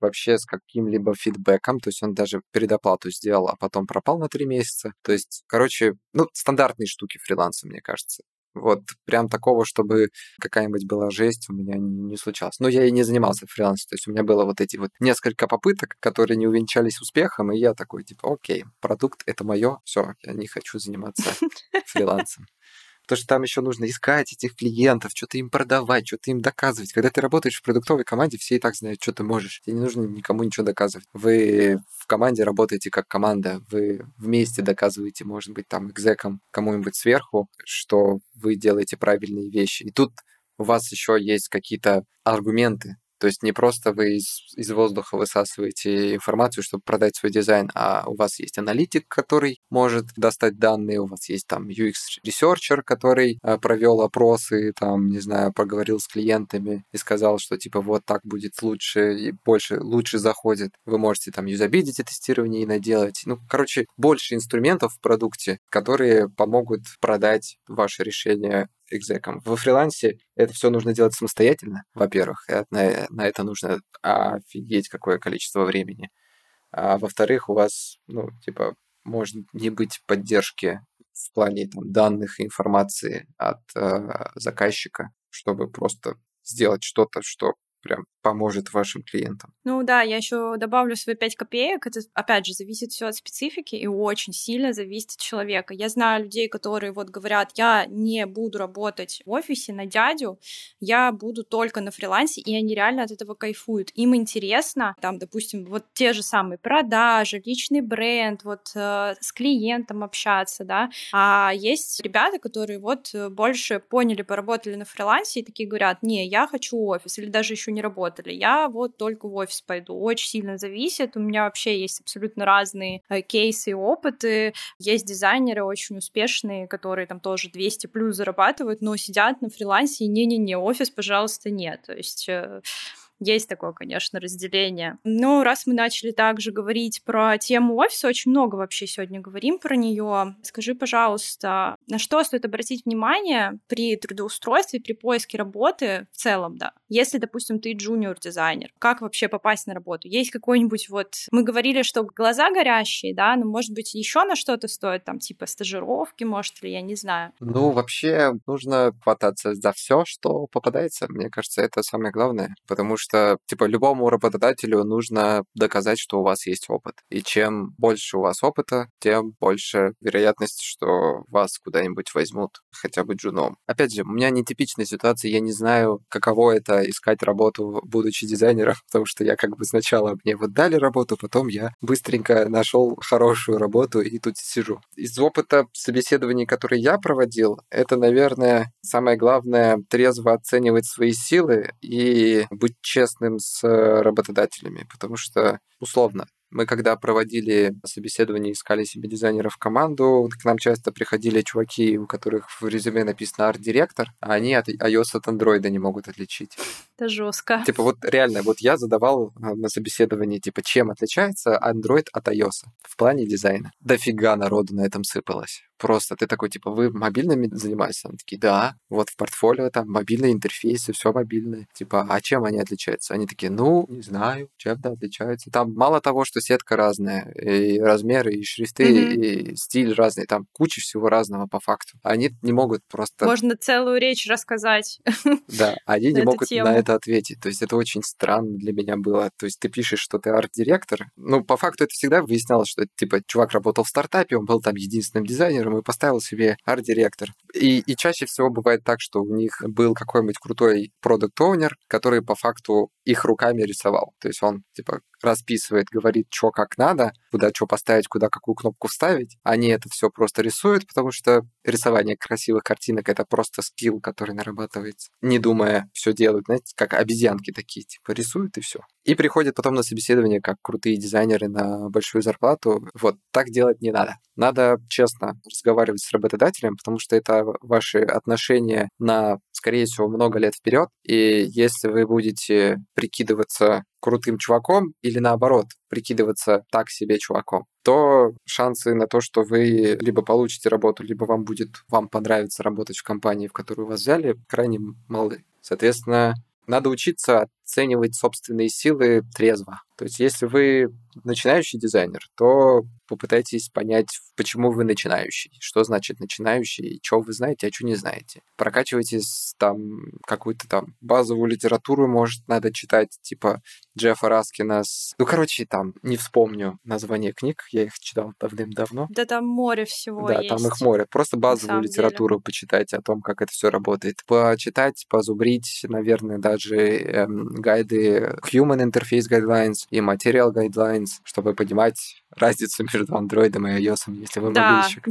вообще с каким-либо фидбэком, то есть он даже предоплату сделал, а потом пропал на три месяца. То есть, короче, ну, стандартные штуки фриланса, мне кажется. Вот прям такого, чтобы какая-нибудь была жесть, у меня не, случалось. Но я и не занимался фрилансом. То есть у меня было вот эти вот несколько попыток, которые не увенчались успехом, и я такой, типа, окей, продукт — это мое, все, я не хочу заниматься фрилансом. Потому что там еще нужно искать этих клиентов, что-то им продавать, что-то им доказывать. Когда ты работаешь в продуктовой команде, все и так знают, что ты можешь. Тебе не нужно никому ничего доказывать. Вы в команде работаете как команда, вы вместе доказываете, может быть, там, экзеком кому-нибудь сверху, что вы делаете правильные вещи. И тут у вас еще есть какие-то аргументы, то есть не просто вы из, из воздуха высасываете информацию, чтобы продать свой дизайн, а у вас есть аналитик, который может достать данные, у вас есть там UX-researcher, который э, провел опросы, там, не знаю, поговорил с клиентами и сказал, что типа вот так будет лучше и больше, лучше заходит. Вы можете там юзабилити тестирование и наделать. Ну, короче, больше инструментов в продукте, которые помогут продать ваше решение exec ам. Во фрилансе это все нужно делать самостоятельно, во-первых, на, на это нужно офигеть какое количество времени. А во-вторых, у вас, ну, типа, может не быть поддержки в плане там, данных и информации от э, заказчика, чтобы просто сделать что-то, что прям поможет вашим клиентам. Ну да, я еще добавлю свои 5 копеек. Это, опять же, зависит все от специфики и очень сильно зависит от человека. Я знаю людей, которые вот говорят, я не буду работать в офисе на дядю, я буду только на фрилансе, и они реально от этого кайфуют. Им интересно, там, допустим, вот те же самые продажи, личный бренд, вот э, с клиентом общаться, да. А есть ребята, которые вот э, больше поняли, поработали на фрилансе и такие говорят, не, я хочу офис, или даже еще не работали. Я вот только в офис пойду. Очень сильно зависит. У меня вообще есть абсолютно разные э, кейсы и опыты. Есть дизайнеры очень успешные, которые там тоже 200 плюс зарабатывают, но сидят на фрилансе и не-не-не, офис, пожалуйста, нет. То есть э, есть такое, конечно, разделение. Но раз мы начали также говорить про тему офиса, очень много вообще сегодня говорим про нее. Скажи, пожалуйста, на что стоит обратить внимание при трудоустройстве, при поиске работы в целом, да? Если, допустим, ты джуниор-дизайнер, как вообще попасть на работу? Есть какой-нибудь вот... Мы говорили, что глаза горящие, да, но, может быть, еще на что-то стоит, там, типа стажировки, может, или я не знаю. Ну, вообще, нужно хвататься за все, что попадается. Мне кажется, это самое главное, потому что что, типа, любому работодателю нужно доказать, что у вас есть опыт. И чем больше у вас опыта, тем больше вероятность, что вас куда-нибудь возьмут, хотя бы джуном. Опять же, у меня нетипичная ситуация, я не знаю, каково это искать работу, будучи дизайнером, потому что я как бы сначала мне вот дали работу, потом я быстренько нашел хорошую работу и тут сижу. Из опыта собеседований, которые я проводил, это, наверное, самое главное трезво оценивать свои силы и быть честным с работодателями, потому что, условно, Мы когда проводили собеседование, искали себе дизайнера в команду, к нам часто приходили чуваки, у которых в резюме написано арт-директор, а они от iOS от Android не могут отличить. Это жестко. Типа вот реально, вот я задавал а, на собеседовании, типа, чем отличается Android от iOS в плане дизайна. Дофига народу на этом сыпалось. Просто ты такой, типа, вы мобильными занимаетесь? Они такие, да, вот в портфолио там мобильные интерфейсы, все мобильное. Типа, а чем они отличаются? Они такие, ну, не знаю, чем-то отличаются. Там мало того, что сетка разная, и размеры, и шрифты, mm-hmm. и стиль разный, там куча всего разного по факту. Они не могут просто... Можно целую речь рассказать. Да, они не могут на это ответить. То есть это очень странно для меня было. То есть ты пишешь, что ты арт-директор. Ну, по факту это всегда выяснялось, что, типа, чувак работал в стартапе, он был там единственным дизайнером и поставил себе арт-директор. И, и чаще всего бывает так, что у них был какой-нибудь крутой продукт-оунер, который по факту их руками рисовал. То есть он, типа, расписывает, говорит, что как надо, куда что поставить, куда какую кнопку вставить. Они это все просто рисуют, потому что рисование красивых картинок — это просто скилл, который нарабатывается. Не думая, все делают, знаете, как обезьянки такие, типа, рисуют и все. И приходят потом на собеседование как крутые дизайнеры на большую зарплату. Вот, так делать не надо. Надо честно разговаривать с работодателем, потому что это ваши отношения на, скорее всего, много лет вперед. И если вы будете прикидываться крутым чуваком или наоборот прикидываться так себе чуваком, то шансы на то, что вы либо получите работу, либо вам будет вам понравится работать в компании, в которую вас взяли, крайне малы. Соответственно, надо учиться оценивать собственные силы трезво. То есть, если вы начинающий дизайнер, то попытайтесь понять, почему вы начинающий, что значит начинающий, что вы знаете, а что не знаете. Прокачивайтесь там какую-то там базовую литературу, может, надо читать, типа Джеффа Раскина. С... Ну, короче, там, не вспомню название книг, я их читал давным-давно. Да там море всего Да, есть. там их море. Просто базовую литературу деле. почитайте о том, как это все работает. Почитать, позубрить, наверное, даже эм, гайды Human Interface Guidelines и Material Guidelines, чтобы понимать разницу между андроидом и iOS, если вы да. мобильщик.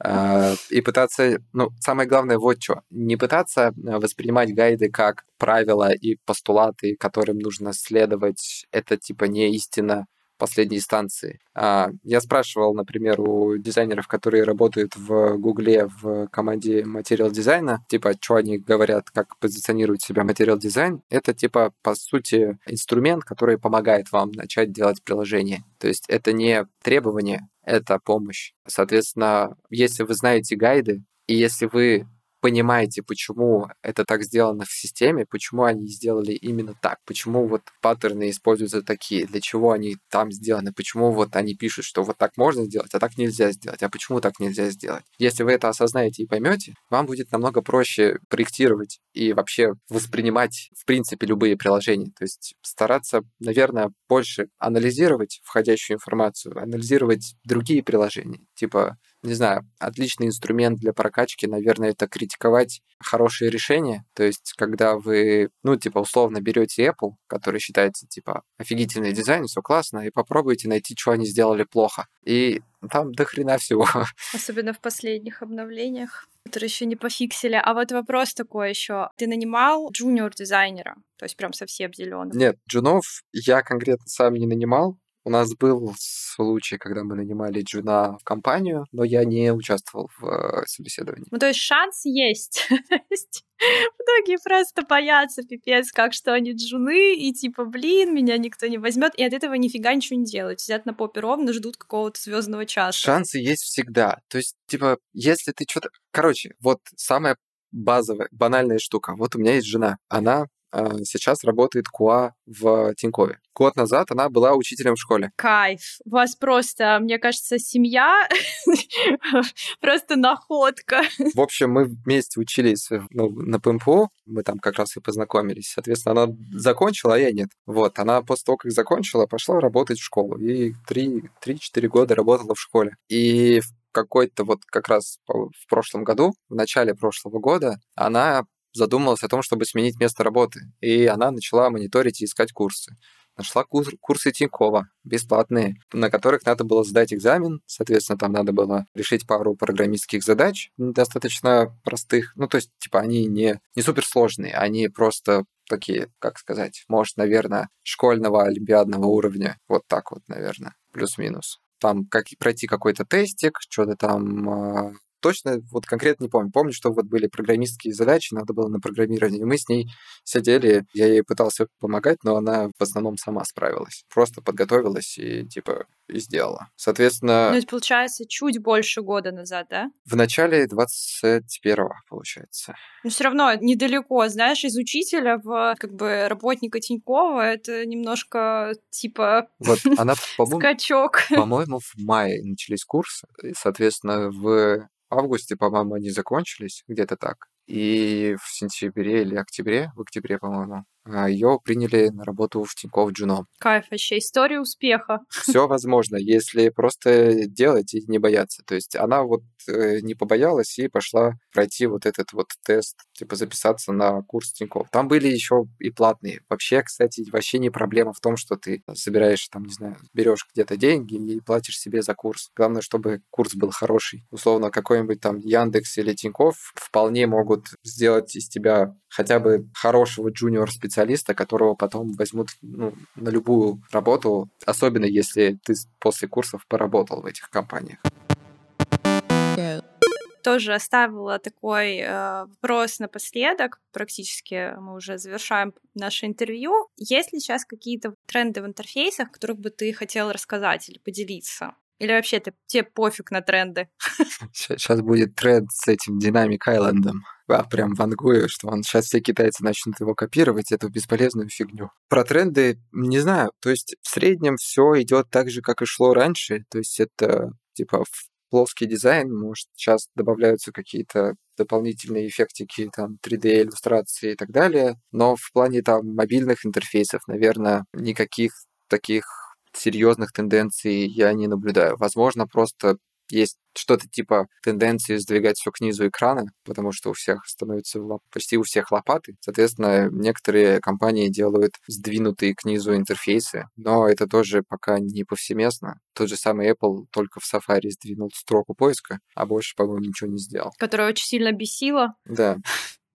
А, и пытаться, ну, самое главное вот что, не пытаться э, воспринимать гайды как правила и постулаты, которым нужно следовать, это типа не истина, последней инстанции. А, я спрашивал, например, у дизайнеров, которые работают в Гугле в команде материал дизайна, типа, что они говорят, как позиционируют себя материал дизайн. Это, типа, по сути, инструмент, который помогает вам начать делать приложение. То есть это не требование, это помощь. Соответственно, если вы знаете гайды, и если вы понимаете, почему это так сделано в системе, почему они сделали именно так, почему вот паттерны используются такие, для чего они там сделаны, почему вот они пишут, что вот так можно сделать, а так нельзя сделать, а почему так нельзя сделать. Если вы это осознаете и поймете, вам будет намного проще проектировать и вообще воспринимать, в принципе, любые приложения. То есть стараться, наверное, больше анализировать входящую информацию, анализировать другие приложения, типа не знаю, отличный инструмент для прокачки, наверное, это критиковать хорошие решения. То есть, когда вы, ну, типа, условно берете Apple, который считается, типа, офигительный дизайн, все классно, и попробуйте найти, что они сделали плохо. И там до хрена всего. Особенно в последних обновлениях которые еще не пофиксили. А вот вопрос такой еще. Ты нанимал джуниор дизайнера, то есть прям совсем зеленый? Нет, джунов я конкретно сам не нанимал. У нас был случай, когда мы нанимали Джуна в компанию, но я не участвовал в э, собеседовании. Ну, то есть шанс есть. Многие просто боятся, пипец, как что они джуны, и типа, блин, меня никто не возьмет, и от этого нифига ничего не делают. Сидят на попе ровно, ждут какого-то звездного часа. Шансы есть всегда. То есть, типа, если ты что-то... Короче, вот самая базовая, банальная штука. Вот у меня есть жена. Она сейчас работает КУА в Тинькове. Год назад она была учителем в школе. Кайф. У вас просто, мне кажется, семья просто находка. В общем, мы вместе учились ну, на ПМПО, мы там как раз и познакомились. Соответственно, она закончила, а я нет. Вот, она после того, как закончила, пошла работать в школу. И 3-4 года работала в школе. И в какой-то вот как раз в прошлом году, в начале прошлого года, она задумалась о том, чтобы сменить место работы, и она начала мониторить и искать курсы. Нашла курс, курсы Тинькова, бесплатные, на которых надо было сдать экзамен, соответственно, там надо было решить пару программистских задач, достаточно простых, ну, то есть, типа, они не, не суперсложные, они просто такие, как сказать, может, наверное, школьного олимпиадного уровня. Вот так вот, наверное, плюс-минус. Там как пройти какой-то тестик, что-то там а, точно вот конкретно не помню. Помню, что вот были программистские задачи, надо было на программирование. И мы с ней сидели, я ей пытался помогать, но она в основном сама справилась. Просто подготовилась и типа и сделала. Соответственно... Ну, это получается чуть больше года назад, да? В начале 21-го, получается. Но все равно недалеко, знаешь, из учителя в как бы работника Тинькова это немножко типа вот она, скачок. По-моему, в мае начались курсы, и, соответственно, в августе, по-моему, они закончились, где-то так. И в сентябре или октябре, в октябре, по-моему, ее приняли на работу в Тинькофф джуном. Кайф вообще, история успеха. Все возможно, если просто делать и не бояться. То есть она вот э, не побоялась и пошла пройти вот этот вот тест, типа записаться на курс Тинькофф. Там были еще и платные. Вообще, кстати, вообще не проблема в том, что ты собираешь там, не знаю, берешь где-то деньги и платишь себе за курс. Главное, чтобы курс был хороший. Условно, какой-нибудь там Яндекс или Тинькофф вполне могут сделать из тебя хотя бы хорошего junior-специалиста, которого потом возьмут ну, на любую работу, особенно если ты после курсов поработал в этих компаниях. Тоже оставила такой э, вопрос напоследок. Практически мы уже завершаем наше интервью. Есть ли сейчас какие-то тренды в интерфейсах, которых бы ты хотел рассказать или поделиться? Или вообще ты, тебе пофиг на тренды? Сейчас будет тренд с этим Dynamic Island. А, прям вангую, что он сейчас все китайцы начнут его копировать, эту бесполезную фигню. Про тренды не знаю. То есть в среднем все идет так же, как и шло раньше. То есть это типа плоский дизайн, может, сейчас добавляются какие-то дополнительные эффектики, там, 3D-иллюстрации и так далее. Но в плане там мобильных интерфейсов, наверное, никаких таких серьезных тенденций я не наблюдаю. Возможно, просто есть что-то типа тенденции сдвигать все к низу экрана, потому что у всех становится почти у всех лопаты. Соответственно, некоторые компании делают сдвинутые к низу интерфейсы, но это тоже пока не повсеместно. Тот же самый Apple только в Safari сдвинул строку поиска, а больше, по-моему, ничего не сделал. Которая очень сильно бесила. Да.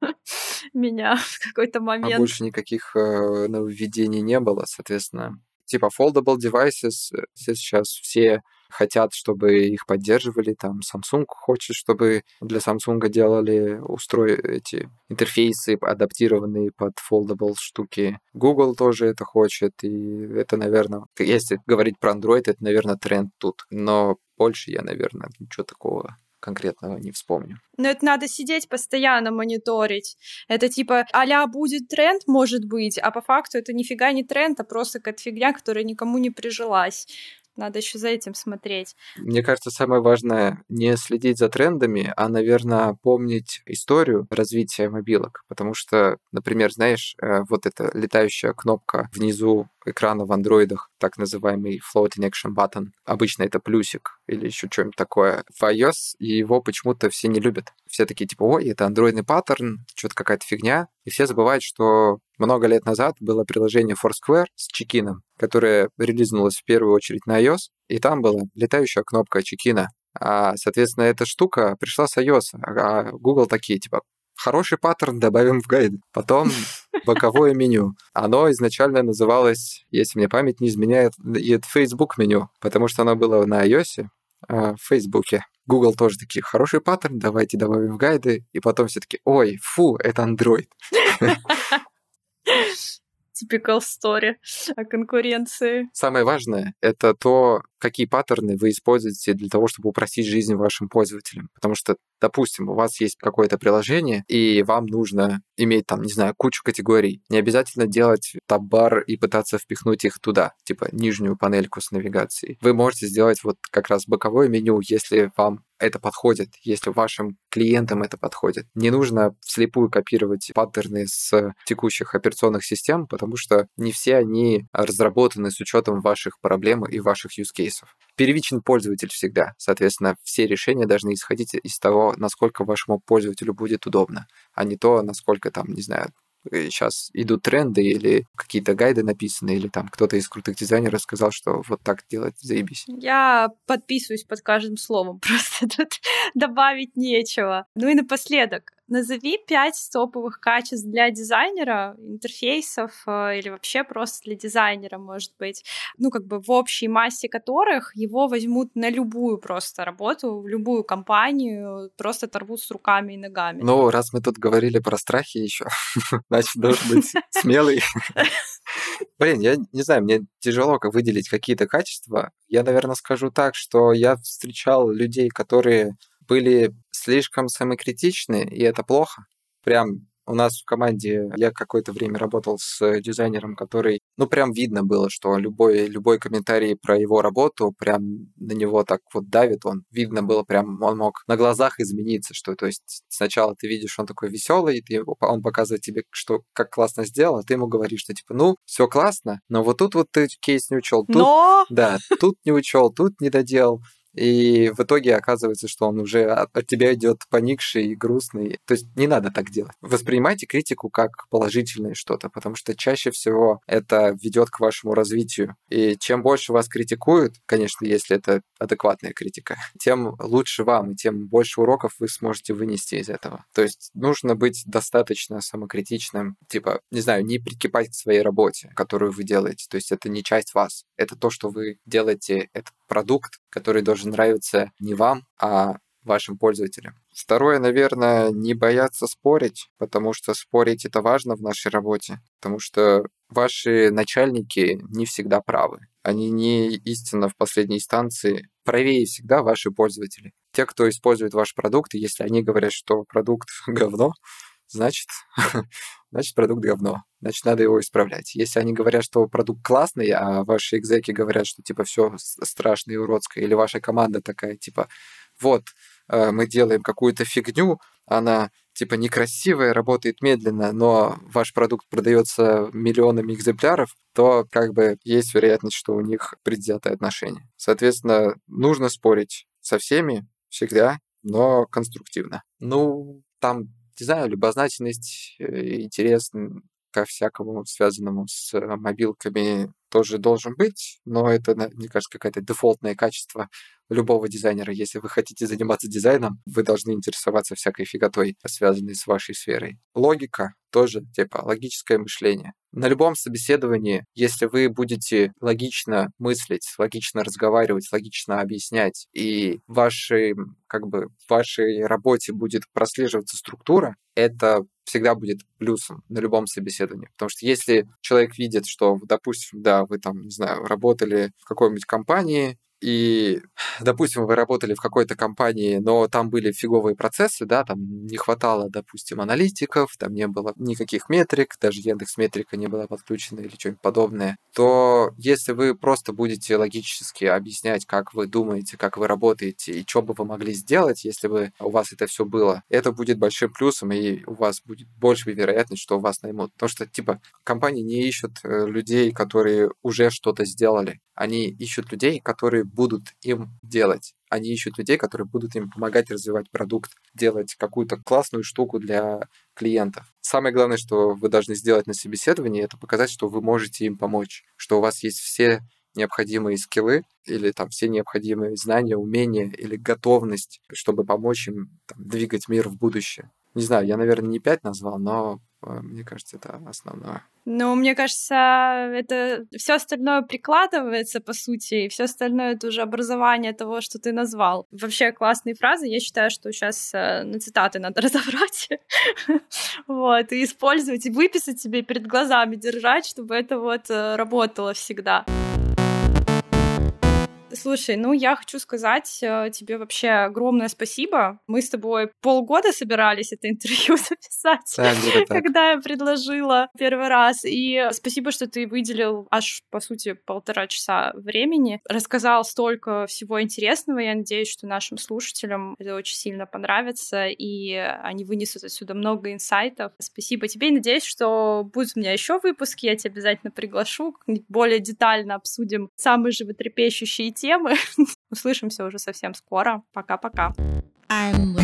меня в какой-то а момент. А больше никаких э, нововведений не было, соответственно, типа foldable devices э, сейчас все хотят, чтобы их поддерживали, там Samsung хочет, чтобы для Samsung делали устрой эти интерфейсы, адаптированные под foldable штуки. Google тоже это хочет, и это, наверное, если говорить про Android, это, наверное, тренд тут. Но больше я, наверное, ничего такого конкретного не вспомню. Но это надо сидеть постоянно мониторить. Это типа а будет тренд, может быть, а по факту это нифига не тренд, а просто какая-то фигня, которая никому не прижилась. Надо еще за этим смотреть. Мне кажется, самое важное не следить за трендами, а, наверное, помнить историю развития мобилок. Потому что, например, знаешь, э, вот эта летающая кнопка внизу экрана в андроидах, так называемый floating action button. Обычно это плюсик или еще что-нибудь такое. В iOS его почему-то все не любят. Все такие типа, ой, это андроидный паттерн, что-то какая-то фигня. И все забывают, что много лет назад было приложение Foursquare с чекином, которое релизнулось в первую очередь на iOS, и там была летающая кнопка чекина. А, соответственно, эта штука пришла с iOS, а Google такие, типа, хороший паттерн добавим в гайд. Потом боковое меню. Оно изначально называлось, если мне память не изменяет, это Facebook меню, потому что оно было на iOS, а, в Фейсбуке. Google тоже такие, хороший паттерн, давайте добавим в гайды. И потом все таки ой, фу, это Android. Typical story о конкуренции. Самое важное — это то, какие паттерны вы используете для того, чтобы упростить жизнь вашим пользователям. Потому что Допустим, у вас есть какое-то приложение, и вам нужно иметь там, не знаю, кучу категорий. Не обязательно делать таб-бар и пытаться впихнуть их туда, типа нижнюю панельку с навигацией. Вы можете сделать вот как раз боковое меню, если вам это подходит, если вашим клиентам это подходит. Не нужно вслепую копировать паттерны с текущих операционных систем, потому что не все они разработаны с учетом ваших проблем и ваших use cases. Первичен пользователь всегда. Соответственно, все решения должны исходить из того, насколько вашему пользователю будет удобно, а не то, насколько там, не знаю, сейчас идут тренды или какие-то гайды написаны, или там кто-то из крутых дизайнеров сказал, что вот так делать заебись. Я подписываюсь под каждым словом, просто тут добавить нечего. Ну и напоследок, Назови пять топовых качеств для дизайнера, интерфейсов э, или вообще просто для дизайнера, может быть. Ну, как бы в общей массе которых его возьмут на любую просто работу, в любую компанию, просто оторвут с руками и ногами. Ну, раз мы тут говорили про страхи еще, значит, должен быть смелый. Блин, я не знаю, мне тяжело как выделить какие-то качества. Я, наверное, скажу так, что я встречал людей, которые были слишком самокритичны, и это плохо. Прям у нас в команде я какое-то время работал с дизайнером, который, ну, прям видно было, что любой, любой комментарий про его работу прям на него так вот давит, он видно было прям, он мог на глазах измениться, что, то есть сначала ты видишь, он такой веселый, ты, он показывает тебе, что как классно сделал, а ты ему говоришь, что типа, ну, все классно, но вот тут вот ты кейс не учел, тут, но... да, тут не учел, тут не доделал. И в итоге оказывается, что он уже от, тебя идет поникший и грустный. То есть не надо так делать. Воспринимайте критику как положительное что-то, потому что чаще всего это ведет к вашему развитию. И чем больше вас критикуют, конечно, если это адекватная критика, тем лучше вам, и тем больше уроков вы сможете вынести из этого. То есть нужно быть достаточно самокритичным, типа, не знаю, не прикипать к своей работе, которую вы делаете. То есть это не часть вас. Это то, что вы делаете, это продукт, который должен нравиться не вам, а вашим пользователям. Второе, наверное, не бояться спорить, потому что спорить это важно в нашей работе, потому что ваши начальники не всегда правы. Они не истинно в последней инстанции. Правее всегда ваши пользователи. Те, кто использует ваш продукт, если они говорят, что продукт говно, значит, значит продукт говно, значит надо его исправлять. Если они говорят, что продукт классный, а ваши экзеки говорят, что типа все страшно и уродское, или ваша команда такая типа вот э, мы делаем какую-то фигню, она типа некрасивая, работает медленно, но ваш продукт продается миллионами экземпляров, то как бы есть вероятность, что у них предвзятое отношение. Соответственно, нужно спорить со всеми всегда, но конструктивно. Ну, там не знаю, любознательность, э, интерес ко всякому связанному с мобилками тоже должен быть, но это, мне кажется, какое-то дефолтное качество любого дизайнера. Если вы хотите заниматься дизайном, вы должны интересоваться всякой фиготой, связанной с вашей сферой. Логика тоже, типа, логическое мышление. На любом собеседовании, если вы будете логично мыслить, логично разговаривать, логично объяснять, и вашей, как бы, вашей работе будет прослеживаться структура, это всегда будет плюсом на любом собеседовании. Потому что если человек видит, что, допустим, да, вы там, не знаю, работали в какой-нибудь компании, и, допустим, вы работали в какой-то компании, но там были фиговые процессы, да, там не хватало, допустим, аналитиков, там не было никаких метрик, даже Яндекс Метрика не была подключена или что-нибудь подобное, то если вы просто будете логически объяснять, как вы думаете, как вы работаете и что бы вы могли сделать, если бы у вас это все было, это будет большим плюсом, и у вас будет больше вероятность, что вас наймут. Потому что, типа, компании не ищут э, людей, которые уже что-то сделали. Они ищут людей, которые будут им делать. Они ищут людей, которые будут им помогать развивать продукт, делать какую-то классную штуку для клиентов. Самое главное, что вы должны сделать на собеседовании, это показать, что вы можете им помочь, что у вас есть все необходимые скиллы или там все необходимые знания, умения или готовность, чтобы помочь им там, двигать мир в будущее. Не знаю, я, наверное, не пять назвал, но Э, мне кажется, это основное. Ну, мне кажется, это все остальное прикладывается, по сути, и все остальное это уже образование того, что ты назвал. Вообще классные фразы. Я считаю, что сейчас э, на цитаты надо разобрать. вот, и использовать, и выписать себе перед глазами держать, чтобы это вот э, работало всегда. Слушай, ну я хочу сказать э, тебе вообще огромное спасибо. Мы с тобой полгода собирались это интервью записать, да, когда я предложила первый раз. И спасибо, что ты выделил аж, по сути, полтора часа времени. Рассказал столько всего интересного. Я надеюсь, что нашим слушателям это очень сильно понравится, и они вынесут отсюда много инсайтов. Спасибо тебе и надеюсь, что будут у меня еще выпуски, я тебя обязательно приглашу, более детально обсудим самые животрепещущие темы. Услышимся уже совсем скоро. Пока-пока. I'm